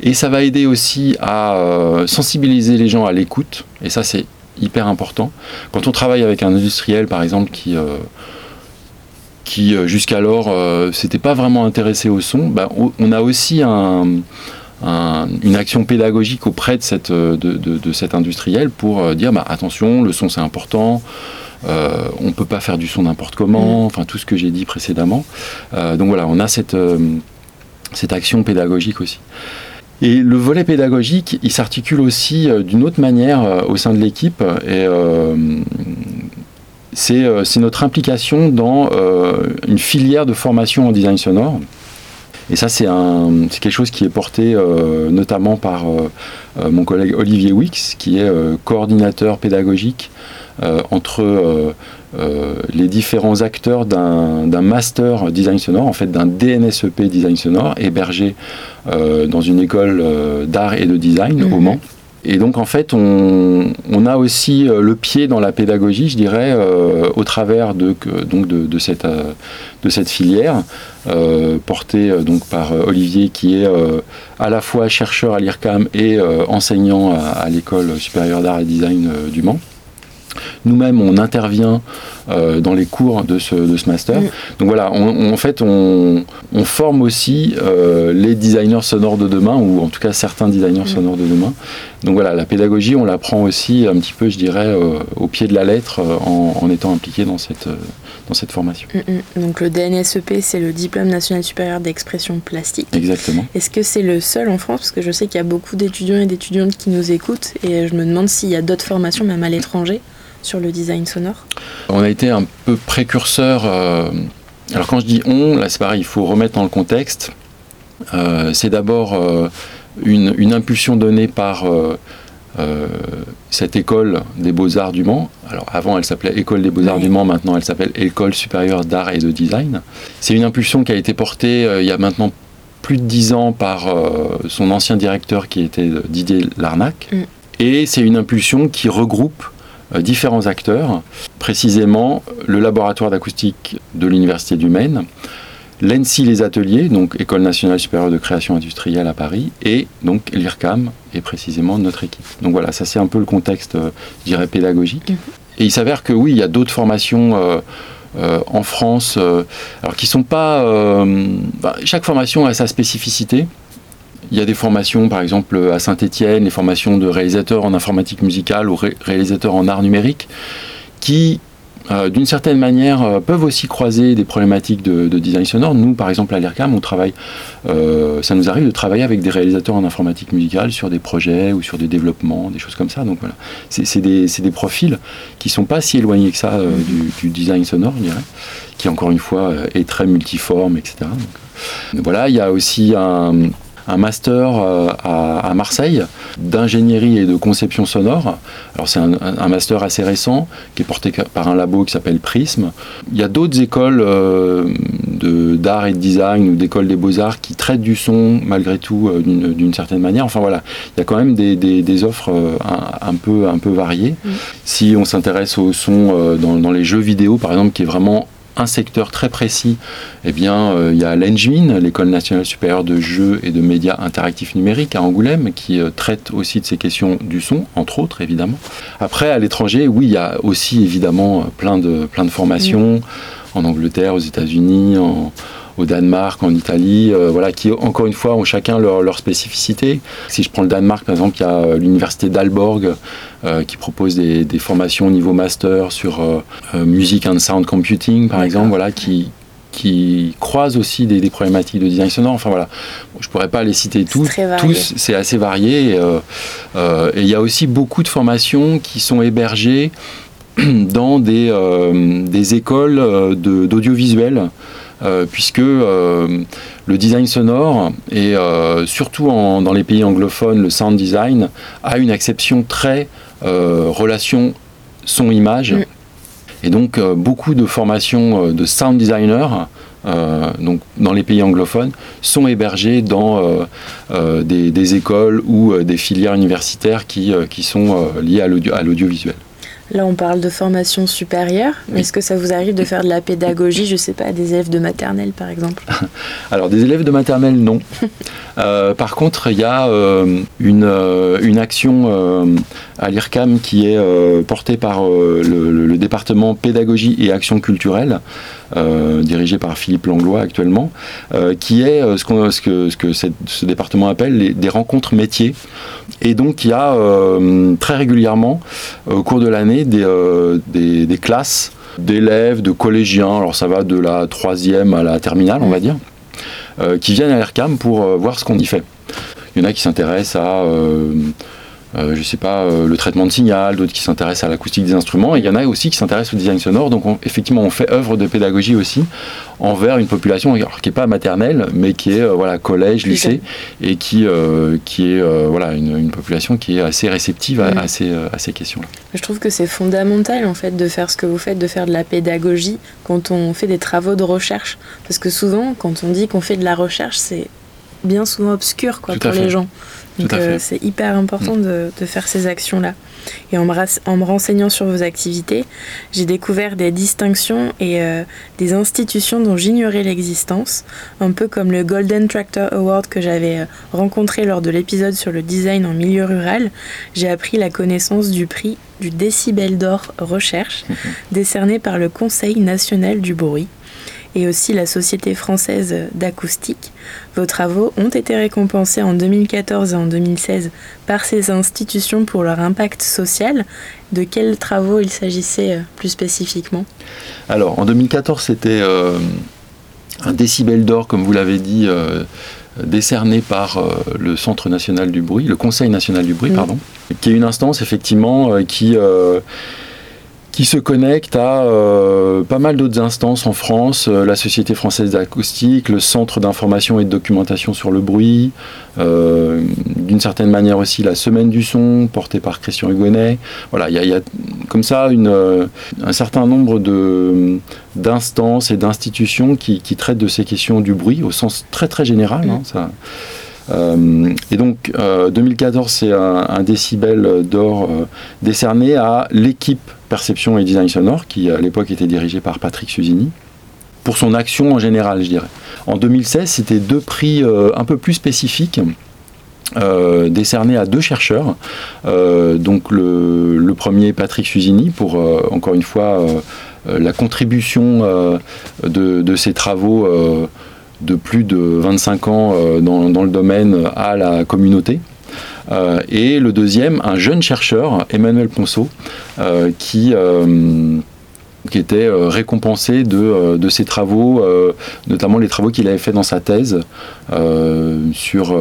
Et ça va aider aussi à euh, sensibiliser les gens à l'écoute. Et ça c'est hyper important. Quand on travaille avec un industriel par exemple qui euh, qui jusqu'alors s'était pas vraiment intéressé au son, bah, on a aussi une action pédagogique auprès de, cet industriel pour dire bah, attention, le son c'est important, euh, on ne peut pas faire du son n'importe comment, mm. enfin tout ce que j'ai dit précédemment. Euh, donc voilà, on a cette, euh, cette action pédagogique aussi. Et le volet pédagogique, il s'articule aussi d'une autre manière au sein de l'équipe. Et c'est notre implication dans une filière de formation en design sonore. Et ça, c'est quelque chose qui est porté notamment par mon collègue Olivier Wix, qui est coordinateur pédagogique entre euh, euh, les différents acteurs d'un master design sonore, en fait d'un DNSEP design sonore, hébergé dans une école d'art et de design au mhm. Mans. Et donc en fait, on, a aussi le pied dans la pédagogie, je dirais, au travers de, donc de, cette, de cette filière, portée donc par Olivier, qui est à la fois chercheur à l'IRCAM et enseignant à, à l'école supérieure d'art et design du Mans. Nous-mêmes, on intervient dans les cours de ce, de ce master. Donc voilà, en fait, on, on forme aussi les designers sonores de demain, ou en tout cas certains designers sonores de demain. Donc voilà, la pédagogie, on l'apprend aussi un petit peu, je dirais, au pied de la lettre en, en étant impliqué dans cette, dans cette formation. Mm, mm. Donc le DNSEP, c'est le Diplôme national supérieur d'expression plastique. Exactement. Est-ce que c'est le seul en France? Parce que je sais qu'il y a beaucoup d'étudiants et d'étudiantes qui nous écoutent et je me demande s'il y a d'autres formations, même à l'étranger, sur le design sonore. On a été un peu précurseur. Euh, alors quand je dis on, là c'est pareil, il faut remettre dans le contexte. Euh, c'est d'abord euh, une, une, impulsion donnée par cette école des beaux-arts du Mans. Alors avant, elle s'appelait École des beaux-arts du Mans, maintenant elle s'appelle École supérieure d'art et de design. C'est une impulsion qui a été portée il y a maintenant plus de dix ans par son ancien directeur qui était Didier Larnac. Mm. Et c'est une impulsion qui regroupe différents acteurs, précisément le laboratoire d'acoustique de l'Université du Maine, l'ENSI Les Ateliers, donc École nationale supérieure de création industrielle à Paris, et donc l'IRCAM, et précisément notre équipe. Donc voilà, ça c'est un peu le contexte, euh, je dirais, pédagogique. Mhm. Et il s'avère que oui, il y a d'autres formations euh, euh, en France, alors qui sont pas... Bah, chaque formation a sa spécificité. Il y a des formations, par exemple, à Saint-Étienne, les formations de réalisateurs en informatique musicale ou réalisateurs en art numérique, qui euh, d'une certaine manière, euh, peuvent aussi croiser des problématiques de, design sonore. Nous, par exemple, à l'IRCAM, on travaille, euh, ça nous arrive de travailler avec des réalisateurs en informatique musicale sur des projets ou sur des développements, des choses comme ça. Donc voilà, c'est des, profils qui sont pas si éloignés que ça du, design sonore, je dirais, qui encore une fois est très multiforme, etc. Donc, voilà, il y a aussi un un master euh, à, Marseille d'ingénierie et de conception sonore. Alors c'est un, master assez récent qui est porté par un labo qui s'appelle Prism. Il y a d'autres écoles euh, d'art et de design ou d'écoles des beaux-arts qui traitent du son malgré tout euh, d'une certaine manière. Enfin voilà, il y a quand même des, offres un, peu, un peu variées. Mmh. Si on s'intéresse au son dans, dans les jeux vidéo par exemple qui est vraiment un secteur très précis, eh bien, euh, il y a l'ENJMIN, l'École nationale supérieure de jeux et de médias interactifs numériques à Angoulême, qui euh, traite aussi de ces questions du son, entre autres, évidemment. Après, à l'étranger, oui, il y a aussi évidemment plein de, plein de formations en Angleterre, aux États-Unis, en, au Danemark, en Italie, euh, voilà, qui encore une fois ont chacun leur, leur, spécificité. Si je prends le Danemark, par exemple, il y a euh, l'université d'Alborg euh, qui propose des, des, formations au niveau master sur music and sound computing, par exemple, voilà, qui, qui croisent aussi des, des, problématiques de design sonore. Enfin voilà, je pourrais pas les citer tous. Tous, c'est assez varié. Et il y a aussi beaucoup de formations qui sont hébergées dans des, des écoles d'audiovisuel. Euh, puisque euh, le design sonore, et euh, surtout dans les pays anglophones, le sound design, a une exception très relation son-image. Mm. Et donc beaucoup de formations de sound designers donc dans les pays anglophones, sont hébergées dans des, écoles ou des filières universitaires qui, qui sont liées à l'audiovisuel. Là, on parle de formation supérieure. mais Est-ce que ça vous arrive de faire de la pédagogie, je ne sais pas, des élèves de maternelle, par exemple? Alors, des élèves de maternelle, non. Euh, par contre, il y a euh, une, euh, une, action à l'IRCAM qui est portée par le, département pédagogie et action culturelle, dirigé par Philippe Langlois actuellement, qui est ce, ce, que, ce que ce département appelle des rencontres métiers. Et donc, il y a très régulièrement, au cours de l'année, des, des, classes d'élèves, de collégiens, alors ça va de la troisième à la terminale, on va dire, euh, qui viennent à l'ERCAM pour euh, voir ce qu'on y fait. Il y en a qui s'intéressent à euh, euh, je sais pas, euh, le traitement de signal, d'autres qui s'intéressent à l'acoustique des instruments, et il y en a aussi qui s'intéressent au design sonore. Donc effectivement, on fait œuvre de pédagogie aussi envers une population qui n'est pas maternelle, mais qui est euh, voilà collège, lycée, et qui qui est voilà une, population qui est assez réceptive à, à, ces, à ces questions. Je trouve que c'est fondamental en fait de faire ce que vous faites, de faire de la pédagogie quand on fait des travaux de recherche, parce que souvent quand on dit qu'on fait de la recherche, c'est bien souvent obscures quoi, pour les gens. Donc c'est hyper important mm. de, de, faire ces actions-là. Et en me, renseignant sur vos activités, j'ai découvert des distinctions et euh, des institutions dont j'ignorais l'existence, un peu comme le Golden Tractor Award que j'avais euh, rencontré lors de l'épisode sur le design en milieu rural. J'ai appris la connaissance du prix du décibel d'or recherche, décerné par le Conseil national du bruit et aussi la Société française d'acoustique. Vos travaux ont été récompensés en 2014 et en 2016 par ces institutions pour leur impact social. De quels travaux il s'agissait euh, plus spécifiquement? Alors, en 2014, c'était euh, un décibel d'or, comme vous l'avez dit. Euh, décerné par le Centre national du bruit, le Conseil national du bruit, mm. pardon, qui est une instance effectivement qui qui se connecte à euh, pas mal d'autres instances en France, euh, la Société française d'acoustique, le Centre d'information et de documentation sur le bruit, euh, d'une certaine manière aussi la Semaine du son, portée par Christian Hugonnet. Voilà, il y, a comme ça un certain nombre d'instances et d'institutions qui, traitent de ces questions du bruit au sens très très général. Hein, et donc 2014, euh, c'est un, décibel d'or euh, décerné à l'équipe perception et design sonore, qui à l'époque était dirigée par Patrick Susini, pour son action en général, je dirais. En 2016, c'était deux prix un peu plus spécifiques. décernés à deux chercheurs. donc le, premier Patrick Susini pour encore une fois la contribution de, ses travaux de plus de 25 ans euh, dans, le domaine à la communauté. Euh, et le deuxième, un jeune chercheur, Emmanuel Ponceau, euh, qui était récompensé de, de, ses travaux, notamment les travaux qu'il avait fait dans sa thèse sur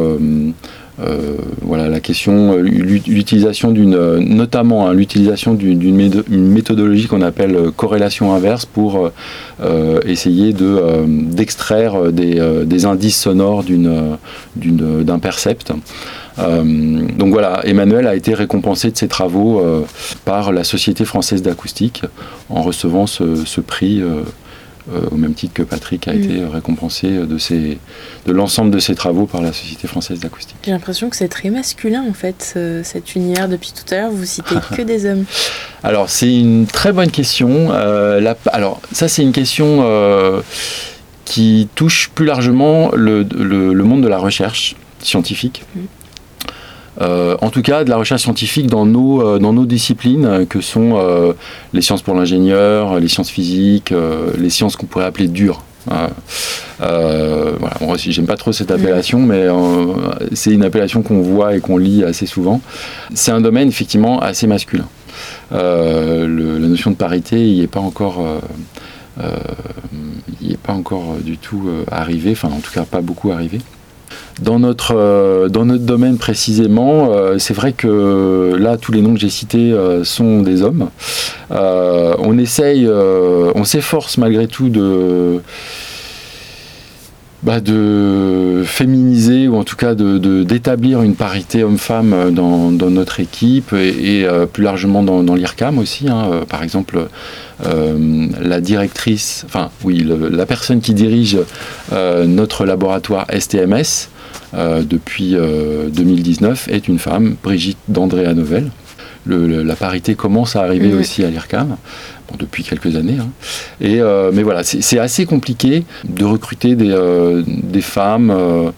voilà la question, euh, l'utilisation d'une, euh, notamment hein, l'utilisation d'une méthodologie qu'on appelle corrélation inverse pour essayer de d'extraire des, indices sonores d'un percept. donc voilà, Emmanuel a été récompensé de ses travaux par la Société française d'acoustique en recevant ce, prix euh, au même titre que Patrick a mm. été récompensé de, ses, de l'ensemble de ses travaux par la Société française d'acoustique. J'ai l'impression que c'est très masculin en fait, cette univers. Depuis tout à l'heure, vous citez que des hommes. Alors c'est une très bonne question. Euh, alors ça c'est une question euh, qui touche plus largement le, le, monde de la recherche scientifique. Mm. Euh, en tout cas de la recherche scientifique dans nos, euh, dans nos disciplines euh, que sont les sciences pour l'ingénieur, les sciences physiques, les sciences qu'on pourrait appeler dures. voilà, moi aussi j'aime pas trop cette appellation, mais c'est une appellation qu'on voit et qu'on lit assez souvent. C'est un domaine effectivement assez masculin. la notion de parité n'y est pas encore, est pas encore du tout arrivée, enfin en tout cas pas beaucoup arrivée. Dans notre, euh, dans notre domaine précisément, euh, c'est vrai que là, tous les noms que j'ai cités euh, sont des hommes. on essaye, on s'efforce malgré tout de, bah, de féminiser ou en tout cas de, d'établir une parité homme-femme dans, notre équipe et, plus largement dans, dans l'IRCAM aussi. Hein. Par exemple, la directrice, enfin oui, la personne qui dirige notre laboratoire STMS euh, depuis 2019 euh, est une femme, Brigitte d'André Novel. la parité commence à arriver aussi à l'IRCAM. depuis quelques années. Hein. Et, euh, mais voilà, c'est assez compliqué de recruter des, femmes,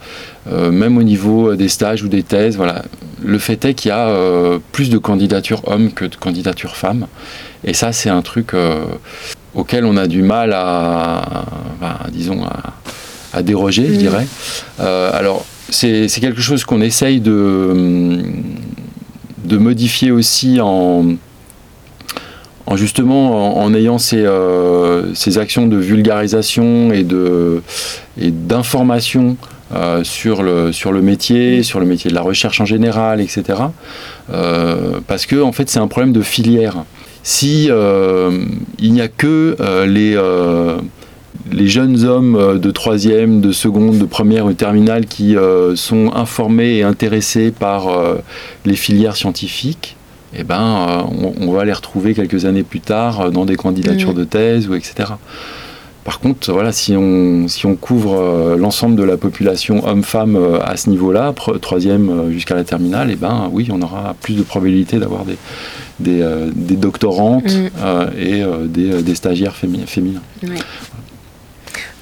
même au niveau des stages ou des thèses. Voilà. Le fait est qu'il y a plus de candidatures hommes que de candidatures femmes. Et ça, c'est un truc auquel on a du mal à, disons, à, déroger, je dirais. alors, c'est quelque chose qu'on essaye de, de modifier aussi en, en justement en, ayant ces, euh, ces, actions de vulgarisation et d'information euh, sur, le, sur le métier, sur le métier de la recherche en général, etc. Euh, parce que en fait c'est un problème de filière. Si il n'y a que les les jeunes hommes euh, de troisième, de seconde, de première ou terminale qui euh, sont informés et intéressés par euh, les filières scientifiques, eh ben, on, va les retrouver quelques années plus tard dans des candidatures mmh. de thèse ou etc. Par contre, voilà, si on, si on couvre l'ensemble de la population homme-femme à ce niveau-là, troisième jusqu'à la terminale, et eh ben oui, on aura plus de probabilité d'avoir des, des, des doctorantes mm. et des, des, stagiaires féminins.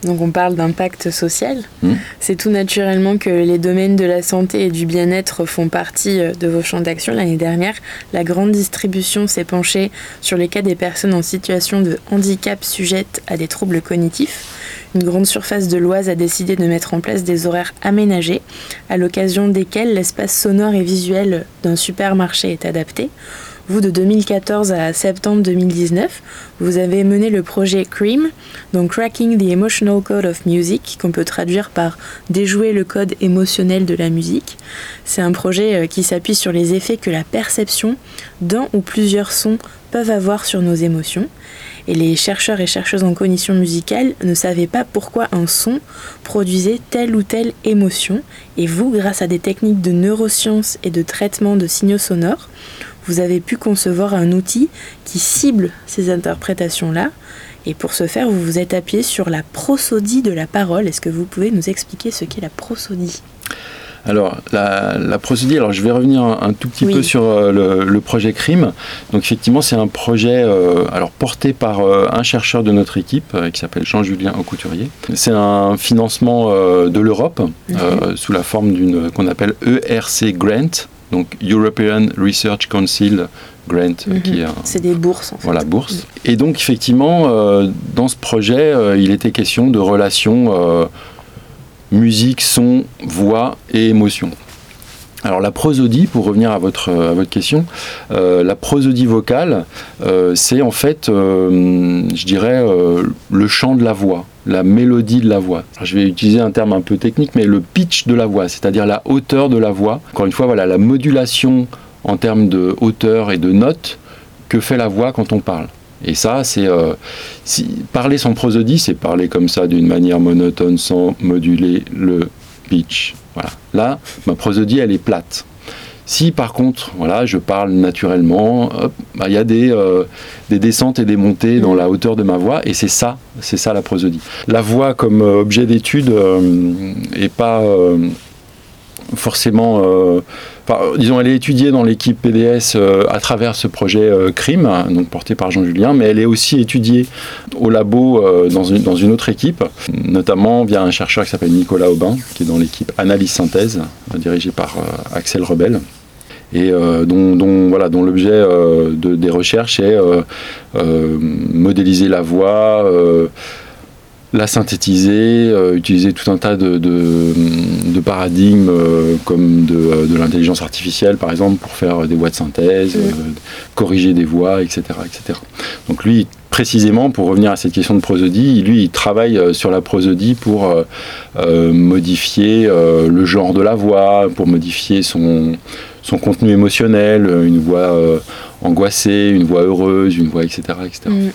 Donc on parle d'impact social. Hmm. C'est tout naturellement que les domaines de la santé et du bien-être font partie euh, de vos champs d'action. L'année dernière, la grande distribution s'est penchée sur les cas des personnes en situation de handicap sujettes à des troubles cognitifs. Une grande surface de l'Oise a décidé de mettre en place des horaires aménagés, à l'occasion desquels l'espace sonore et visuel d'un supermarché est adapté. Vous, de 2014 à septembre 2019, vous avez mené le projet CREAM, donc Cracking the Emotional Code of Music, qu'on peut traduire par déjouer le code émotionnel de la musique. C'est un projet euh, qui s'appuie sur les effets que la perception d'un ou plusieurs sons peuvent avoir sur nos émotions. Et les chercheurs et chercheuses en cognition musicale ne savaient pas pourquoi un son produisait telle ou telle émotion. Et vous, grâce à des techniques de neurosciences et de traitement de signaux sonores, vous avez pu concevoir un outil qui cible ces interprétations-là. Et pour ce faire, vous vous êtes appuyé sur la prosodie de la parole. Est-ce que vous pouvez nous expliquer ce qu'est la prosodie? Alors, la, prosodie, alors je vais revenir un, tout petit peu sur euh, le, projet CRIM. Donc, effectivement, c'est un projet euh, alors, porté par euh, un chercheur de notre équipe qui s'appelle Jean-Julien Aucouturier. C'est un financement de l'Europe sous la forme d'une qu'on appelle ERC Grant donc European Research Council Grant, mhm. qui est c'est des bourses. En fait. Voilà, bourse. Et donc effectivement, euh, dans ce projet, euh, il était question de relations euh, musique, son, voix et émotion. Alors la prosodie, pour revenir à votre, question, la prosodie vocale, c'est en fait, je dirais, le chant de la voix la mélodie de la voix. je vais utiliser un terme un peu technique, mais le pitch de la voix, c'est-à-dire la hauteur de la voix. Encore une fois, voilà, la modulation en termes de hauteur et de notes que fait la voix quand on parle. Et ça, c'est euh, parler sans prosodie, c'est parler comme ça d'une manière monotone sans moduler le pitch. Voilà. Là, ma prosodie, elle est plate. Si par contre, voilà, je parle naturellement, bah, il y a des, euh, des, descentes et des montées dans la hauteur de ma voix, et c'est ça, c'est ça la prosodie. La voix comme euh, objet d'étude n'est euh, pas forcément, disons, elle est étudiée dans l'équipe PDS à travers ce projet CRIM, donc porté par Jean Julien, mais elle est aussi étudiée au labo dans, une, dans une autre équipe, notamment via un chercheur qui s'appelle Nicolas Aubin, qui est dans l'équipe Analyse Synthèse, dirigée par Axel Rebel. Et euh, dont, voilà, dont l'objet euh, de, des recherches est euh, modéliser la voix, la synthétiser, utiliser tout un tas de, de, paradigmes comme de, l'intelligence artificielle par exemple pour faire des voix de synthèse, corriger des voix, etc., etc. Donc lui, précisément pour revenir à cette question de prosodie, lui il travaille sur la prosodie pour modifier le genre de la voix, pour modifier son son contenu émotionnel, une voix euh, angoissée, une voix heureuse, une voix, etc. etc. Mm.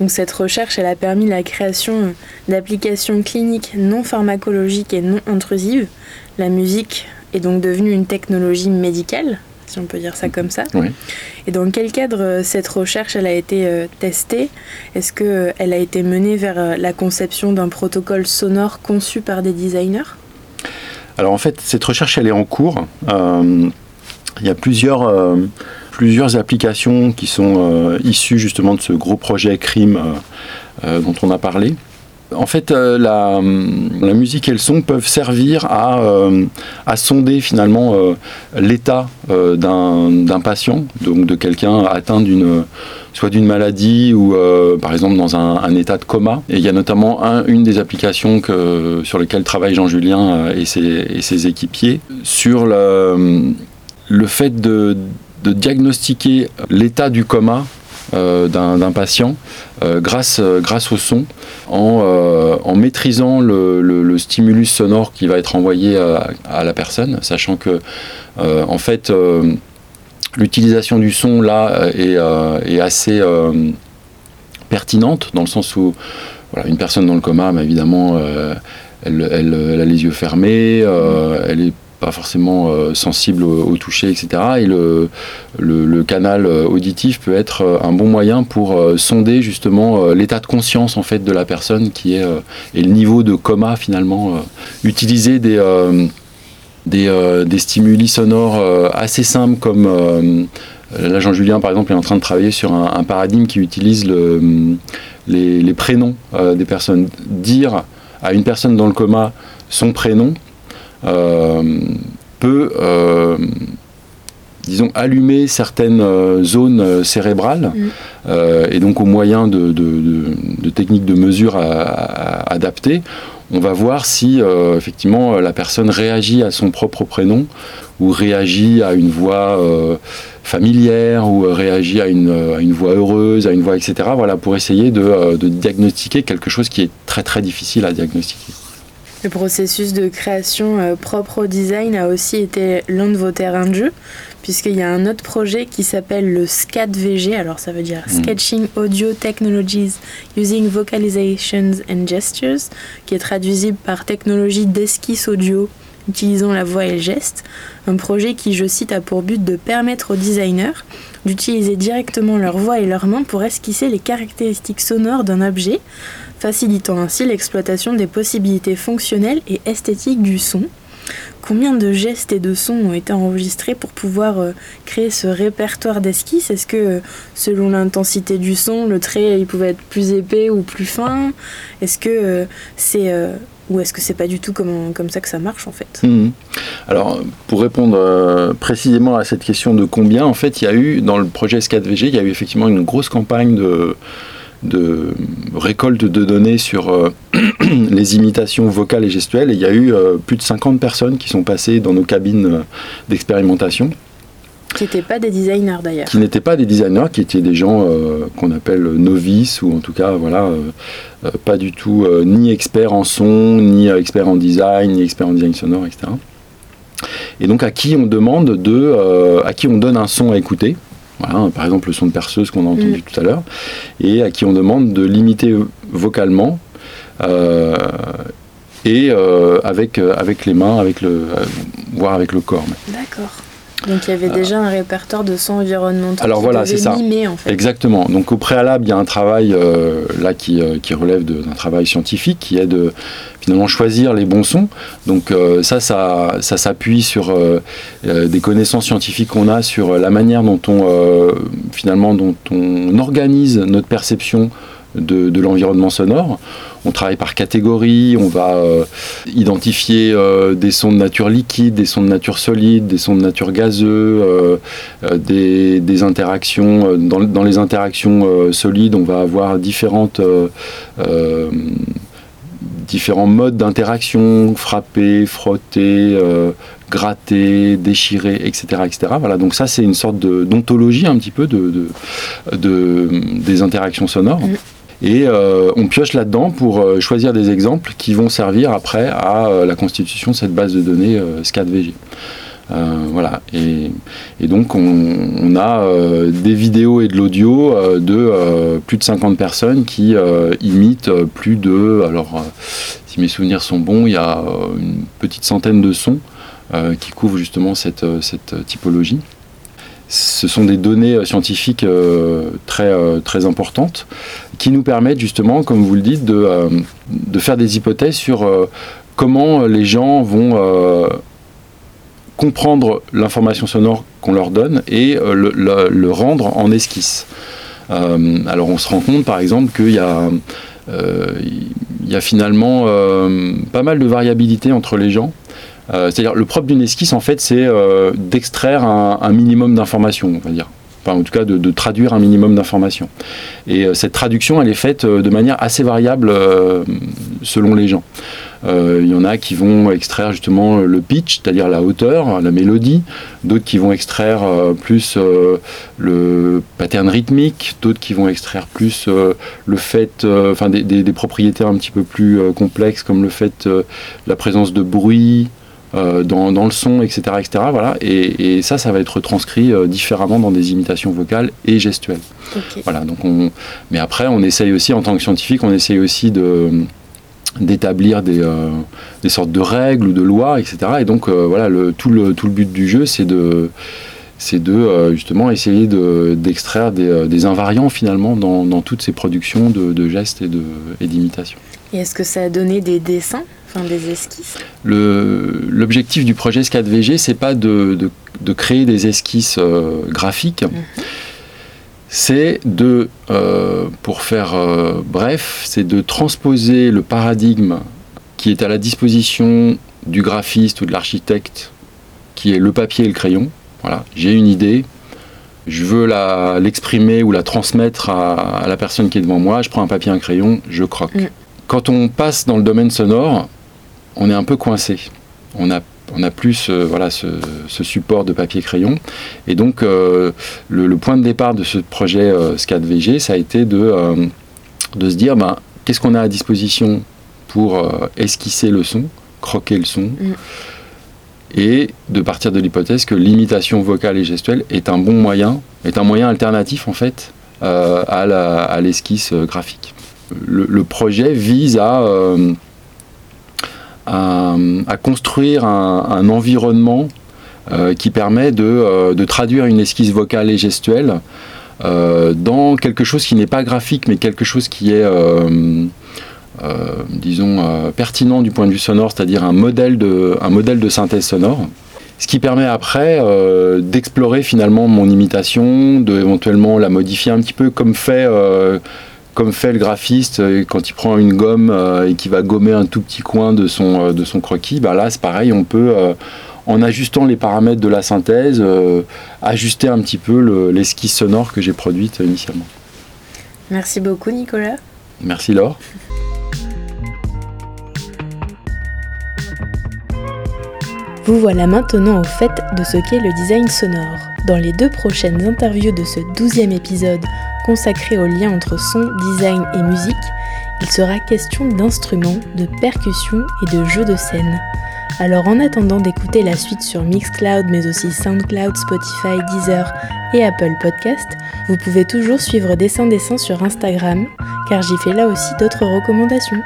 Donc cette recherche, elle a permis la création d'applications cliniques non pharmacologiques et non intrusives. La musique est donc devenue une technologie médicale, si on peut dire ça comme ça. Et dans quel cadre euh, cette recherche elle a été euh, testée? Est-ce qu'elle a été menée vers la conception d'un protocole sonore conçu par des designers? Alors en fait, cette recherche elle est en cours. Il y a plusieurs, euh, plusieurs applications qui sont euh, issues justement de ce gros projet CRIM euh, dont on a parlé. En fait, la, musique et le son peuvent servir à, à sonder finalement l'état d'un patient, donc de quelqu'un atteint d'une soit d'une maladie ou par exemple dans un, état de coma. Et il y a notamment une des applications sur lesquelles travaille Jean-Julien et et ses équipiers sur le le fait de, diagnostiquer l'état du coma euh, d'un patient euh, grâce, euh, grâce au son, en, maîtrisant le, stimulus sonore qui va être envoyé à, la personne, sachant que en fait l'utilisation du son là est, assez pertinente dans le sens où voilà, une personne dans le coma, bah, évidemment, elle, elle, a les yeux fermés, elle est pas forcément sensible au, toucher, etc. Et le, canal auditif peut être un bon moyen pour sonder justement l'état de conscience en fait de la personne qui est et le niveau de coma finalement. utiliser des des, stimuli sonores assez simples comme Là, Jean-Julien, par exemple, est en train de travailler sur un, paradigme qui utilise les, prénoms euh, des personnes. Dire à une personne dans le coma son prénom euh, peut, euh, disons, allumer certaines zones cérébrales. Mm. et donc, au moyen de, techniques de mesure adaptées, on va voir si effectivement la personne réagit à son propre prénom ou réagit à une voix familière ou euh, réagit à une, euh, à une voix heureuse, à une voix, etc. Voilà, pour essayer de, euh, de, diagnostiquer quelque chose qui est très très difficile à diagnostiquer. Le processus de création propre au design a aussi été l'un de vos terrains de jeu, puisqu'il y a un autre projet qui s'appelle le SCAD-VG, alors ça veut dire hmm. Sketching Audio Technologies Using Vocalizations and Gestures, qui est traduisible par technologie d'esquisse audio utilisant la voix et le geste, un projet qui, je cite, a pour but de permettre aux designers d'utiliser directement leur voix et leurs mains pour esquisser les caractéristiques sonores d'un objet, facilitant ainsi l'exploitation des possibilités fonctionnelles et esthétiques du son. Combien de gestes et de sons ont été enregistrés pour pouvoir euh, créer ce répertoire d'esquisses? Est-ce que euh, selon l'intensité du son, le trait il pouvait être plus épais ou plus fin? Est-ce que euh, c'est ou est-ce que c'est pas du tout comme, comme ça que ça marche en fait? Mhm. Alors, pour répondre précisément à cette question de combien, en fait, il y a eu, dans le projet S4VG, il y a eu effectivement une grosse campagne de, de récolte de données sur euh, les imitations vocales et gestuelles. Et il y a eu euh, plus de 50 personnes qui sont passées dans nos cabines d'expérimentation qui n'étaient pas des designers d'ailleurs. Qui n'étaient pas des designers, qui étaient des gens euh, qu'on appelle novices ou en tout cas voilà, euh, euh, pas du tout ni experts en son, ni experts en design, ni experts en design sonore, etc. Et donc à qui on demande de, à qui on donne un son à écouter? Voilà, par exemple le son de perceuse qu'on a entendu mm. tout à l'heure, et à qui on demande de l'imiter vocalement et avec, avec les mains, avec le, voire avec le corps. D'accord. Donc il y avait déjà un répertoire de sons environnementaux Alors voilà, c'est ça. en fait. Exactement. Donc au préalable, il y a un travail euh, là qui, euh, qui relève d'un travail scientifique qui est de finalement choisir les bons sons. Donc euh, ça, ça, ça s'appuie sur des connaissances scientifiques qu'on a sur la manière dont on finalement dont on organise notre perception de, l'environnement sonore. On travaille par catégorie, on va euh, identifier euh, des sons de nature liquide, des sons de nature solide, des sons de nature gazeux, euh, des, interactions. Dans, les interactions solides, on va avoir différentes différents modes d'interaction, frapper, frotter, gratter, déchirer, etc. etc. Voilà, donc ça c'est une sorte d'ontologie un petit peu de, des interactions sonores. Mm. Et euh, on pioche là-dedans pour euh, choisir des exemples qui vont servir après à euh, la constitution de cette base de données SCAD-VG. voilà. Et, donc on, a des vidéos et de l'audio de plus de 50 personnes qui imitent plus de, alors si mes souvenirs sont bons, il y a une petite centaine de sons qui couvrent justement cette typologie ce sont des données euh, scientifiques euh, très, euh, très importantes qui nous permettent justement, comme vous le dites, de, faire des hypothèses sur comment les gens vont comprendre l'information sonore qu'on leur donne et le, rendre en esquisse. alors on se rend compte par exemple qu'il y a finalement pas mal de variabilité entre les gens. Euh, c'est-à-dire le propre d'une esquisse, en fait, c'est euh, d'extraire un, minimum d'informations, on va dire. Enfin, en tout cas, de, traduire un minimum d'informations. Et euh, cette traduction, elle est faite de manière assez variable selon les gens. Il y en a qui vont extraire justement le pitch, c'est-à-dire la hauteur, la mélodie. D'autres qui vont extraire plus le pattern rythmique. D'autres qui vont extraire plus le fait, enfin des, des, propriétés un petit peu plus complexes comme le fait la présence de bruit, euh, dans, le son, etc. etc. voilà. Et, ça, ça va être transcrit euh, différemment dans des imitations vocales et gestuelles. Voilà, donc on... Mais après, on essaye aussi, en tant que scientifique, on essaye aussi de d'établir des, des, sortes de règles ou de lois, etc. Et donc voilà, le, tout, le, tout le but du jeu, c'est de c'est de justement essayer d'extraire des, des, invariants finalement dans, dans, toutes ces productions de, de gestes et d'imitation. Et est-ce que ça a donné des dessins? Enfin, des esquisses L'objectif du projet SCAD-VG, c'est pas de, de, créer des esquisses euh, graphiques. Mhm. C'est de, euh, pour faire euh, bref, c'est de transposer le paradigme qui est à la disposition du graphiste ou de l'architecte, qui est le papier et le crayon. Voilà, j'ai une idée, je veux l'exprimer ou la transmettre à, la personne qui est devant moi, je prends un papier et un crayon, je croque. Mm. Quand on passe dans le domaine sonore, on est un peu coincé. On a on a plus euh, voilà, ce, support de papier-crayon. Et donc, euh, le, point de départ de ce projet euh, SCAD-VG, ça a été de, de se dire ben, qu'est-ce qu'on a à disposition pour esquisser le son, croquer le son, mm. et de partir de l'hypothèse que l'imitation vocale et gestuelle est un bon moyen, est un moyen alternatif en fait à l'esquisse graphique. Le, projet vise à à, construire un, environnement euh, qui permet euh, de, traduire une esquisse vocale et gestuelle euh, dans quelque chose qui n'est pas graphique, mais quelque chose qui est, disons, pertinent du point de vue sonore, c'est-à-dire un, modèle de, un modèle de synthèse sonore. Ce qui permet après d'explorer finalement mon imitation, de éventuellement la modifier un petit peu, comme fait comme fait le graphiste euh, quand il prend une gomme euh, et qui va gommer un tout petit coin de son, euh, de son croquis, bah là c'est pareil, on peut, en ajustant les paramètres de la synthèse, ajuster un petit peu l'esquisse sonore que j'ai produite initialement. Merci beaucoup Nicolas. Merci Laure. Vous voilà maintenant au fait de ce qu'est le design sonore. Dans les deux prochaines interviews de ce douzième épisode consacré au lien entre son, design et musique, il sera question d'instruments, de percussions et de jeux de scène. Alors en attendant d'écouter la suite sur Mixcloud mais aussi Soundcloud, Spotify, Deezer et Apple Podcast, vous pouvez toujours suivre Dessin Dessin sur Instagram car j'y fais là aussi d'autres recommandations.